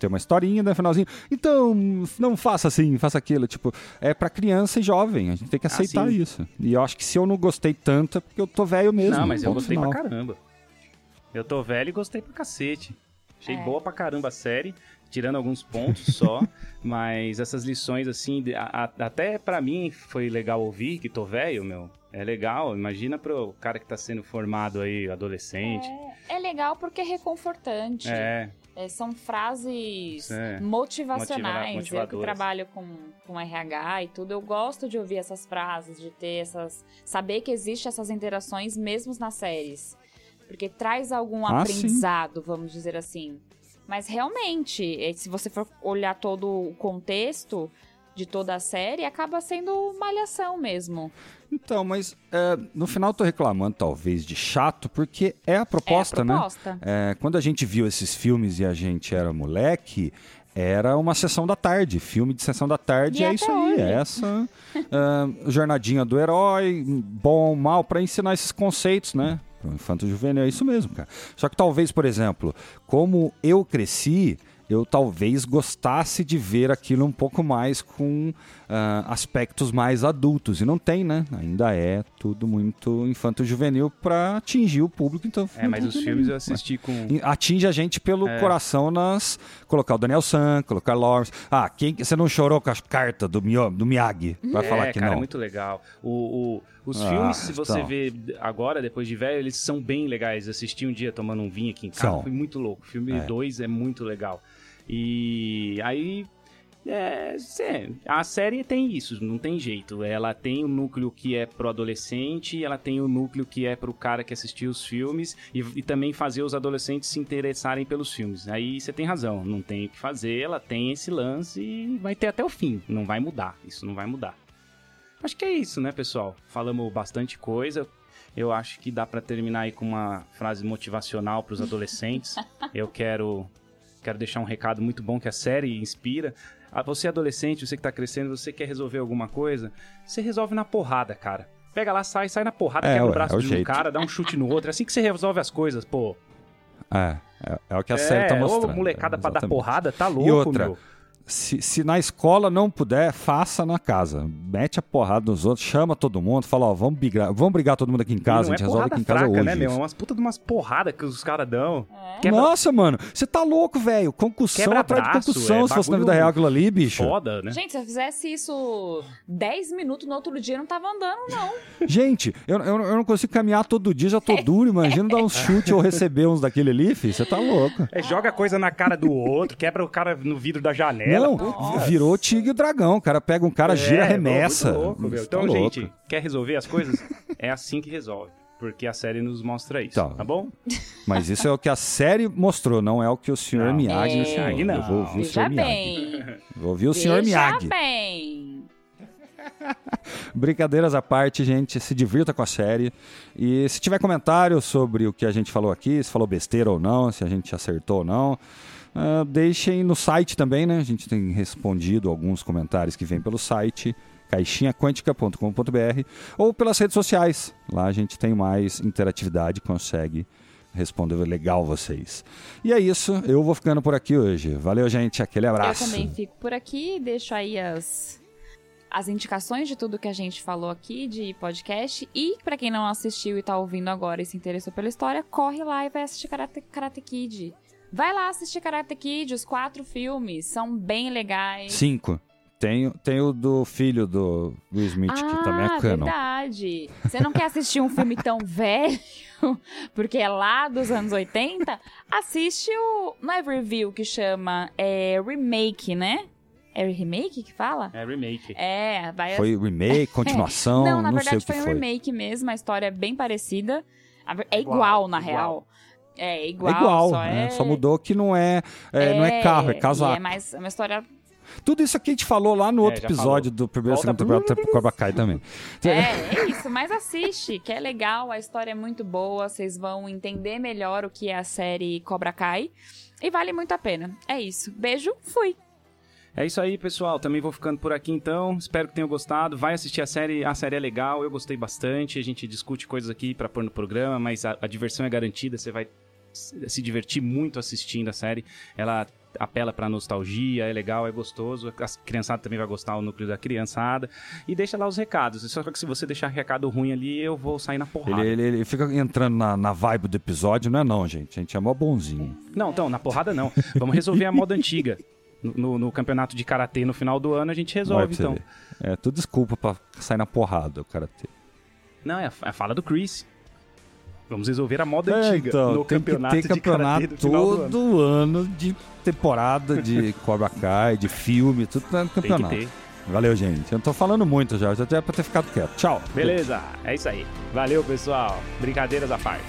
Tem uma historinha no finalzinho. Então, não faça assim, faça aquilo. Tipo, é para criança e jovem. A gente tem que ah, aceitar ah, isso. E eu acho que se eu não gostei tanto é porque eu tô velho mesmo. Não, mas eu gostei final. pra caramba. Eu tô velho e gostei pra cacete. Achei É. boa pra caramba a série, tirando alguns pontos só, mas essas lições, assim, a- a- até pra mim foi legal ouvir, que tô velho, meu. É legal, imagina pro cara que tá sendo formado aí, adolescente. É, é legal porque é reconfortante. É, É, são frases É. motivacionais. Motiva- eu que trabalho com, com RH e tudo, eu gosto de ouvir essas frases, de ter essas. saber que existe essas interações mesmo nas séries. Porque traz algum Ah, sim. aprendizado, vamos dizer assim. Mas realmente, eh, se você for olhar todo o contexto de toda a série, acaba sendo malhação mesmo. Então, mas é, no final eu tô reclamando talvez de chato, porque é a proposta, é a né? proposta. É, quando a gente viu esses filmes e a gente era moleque, era uma sessão da tarde, filme de sessão da tarde, E é isso aí, hoje. é essa ah, jornadinha do herói, bom, mal, pra ensinar esses conceitos, né? Pro infanto juvenil, é isso mesmo, cara. Só que talvez, por exemplo, como eu cresci, eu talvez gostasse de ver aquilo um pouco mais com ah, aspectos mais adultos. E não tem, né? Ainda é tudo muito infanto-juvenil pra atingir o público, então... é, mas os filmes eu assisti com... atinge a gente pelo É. coração nas colocar o Daniel San, colocar Lawrence. Ah, quem você não chorou com as cartas do, Mio- do Miyagi? Vai falar é, que cara, não. é muito legal. O, o- os Ah, filmes, se você então. vê agora, depois de velho, eles são bem legais. Assisti um dia tomando um vinho aqui em casa, São. foi muito louco. O filme É. 2 é muito legal. E aí. É, cê- a série tem isso, não tem jeito. Ela tem o núcleo que é pro adolescente, ela tem o núcleo que é pro cara que assistiu os filmes e, e também fazer os adolescentes se interessarem pelos filmes. Aí você tem razão, não tem o que fazer, ela tem esse lance e vai ter até o fim. Não vai mudar, isso não vai mudar. Acho que é isso, né, pessoal? Falamos bastante coisa. Eu acho que dá pra terminar aí com uma frase motivacional pros adolescentes. Eu quero quero deixar um recado muito bom que a série inspira. Ah, Você adolescente, você que tá crescendo, você quer resolver alguma coisa, você resolve na porrada, cara. Pega lá, sai, sai na porrada, É, quebra ué, o braço é o de um jeito. cara, dá um chute no outro. É assim que você resolve as coisas, pô. É, é, é o que a série tá ô, mostrando. molecada é, pra dar porrada, tá louco, E outra, meu. Se, se na escola não puder, faça na casa. Mete a porrada nos outros, chama todo mundo, fala, ó, vamos brigar, vamos brigar todo mundo aqui em casa, não a gente é resolve porrada aqui em casa fraca, hoje. né, meu? É umas puta de umas porradas que os caras dão. É. Quebra- Nossa, mano, você tá louco, velho. Concussão Quebra atrás de concussão, é se fosse na vida real aquilo ali, bicho. Foda, né? Gente, se eu fizesse isso 10 minutos no outro dia, eu não tava andando, não. Gente, eu, eu, eu não consigo caminhar todo dia, já tô duro. Imagina dar uns chutes ou receber uns daquele ali, filho. Você tá louco. É, joga coisa na cara do outro, quebra o cara no vidro da janela. Não, pô. virou tigre e dragão. O cara pega um cara, gira, É, arremessa. muito louco, Então, tá louco. gente, quer resolver as coisas? é assim que resolve. Porque a série nos mostra isso, Tá. tá bom? Mas isso é o que a série mostrou, não é o que o senhor Não. Miyagi É. ensinou. Não. Eu vou ouvir o Veja senhor Miyagi. bem. Vou ouvir o senhor Veja Miyagi. bem. Brincadeiras à parte, gente, se divirta com a série. E se tiver comentário sobre o que a gente falou aqui, se falou besteira ou não, se a gente acertou ou não, ah, deixem no site também, né? A gente tem respondido alguns comentários que vêm pelo site caixinhaquântica.com.br ou pelas redes sociais. Lá a gente tem mais interatividade, consegue responder legal vocês. E é isso, eu vou ficando por aqui hoje. Valeu, gente, aquele abraço. Eu também fico por aqui, deixo aí as, as indicações de tudo que a gente falou aqui de podcast. E pra quem não assistiu e tá ouvindo agora e se interessou pela história, corre lá e vai assistir Karate, Karate Kid. Vai lá assistir Karate Kid, os quatro filmes são bem legais. Cinco. Tem, tem o do filho do Will Smith, que também é ah, canon. verdade. Você não quer assistir um filme tão velho, porque é lá dos anos 80? Assiste o. Não é review que chama, é remake, né? É remake que fala? É remake. É, vai Foi remake, continuação, Não, na não sei verdade o que foi um foi. remake mesmo, a história é bem parecida. Ver- É igual, Igual, na igual. real. É igual, é igual, só, né? é... só mudou que não é, é, não é carro, é e casaco. É mais é uma história Tudo isso aqui a gente falou lá no É, outro episódio falou. do primeiro e Volta segundo temporada do Cobra Kai também. É, é isso, mas assiste, que é legal, a história é muito boa, vocês vão entender melhor o que é a série Cobra Kai e vale muito a pena. É isso. Beijo, fui. É isso aí, pessoal. Também vou ficando por aqui então. Espero que tenham gostado. Vai assistir a série. A série é legal. Eu gostei bastante. A gente discute coisas aqui pra pôr no programa, mas a, a diversão é garantida. Você vai se divertir muito assistindo a série. Ela apela pra nostalgia, é legal, é gostoso. A criançada também vai gostar, o núcleo da criançada. E deixa lá os recados. Só que se você deixar recado ruim ali, eu vou sair na porrada. Ele, ele, ele fica entrando na, na vibe do episódio, não é não, gente. A gente é mó bonzinho. Não, então, na porrada não. Vamos resolver a moda antiga. No, no, no campeonato de karatê no final do ano a gente resolve, então. ver. É tudo desculpa pra sair na porrada, o cara ter. Não, é a, é a fala do Chris. Vamos resolver a moda É, antiga então, no tem campeonato que ter campeonato do final do ano. todo ano de temporada de Cobra Kai, de filme, tudo no Tem que campeonato. ter. Valeu, gente. Eu não tô falando muito já, já era pra ter ficado quieto. Tchau. Beleza, é isso aí. Valeu, pessoal. Brincadeiras à parte.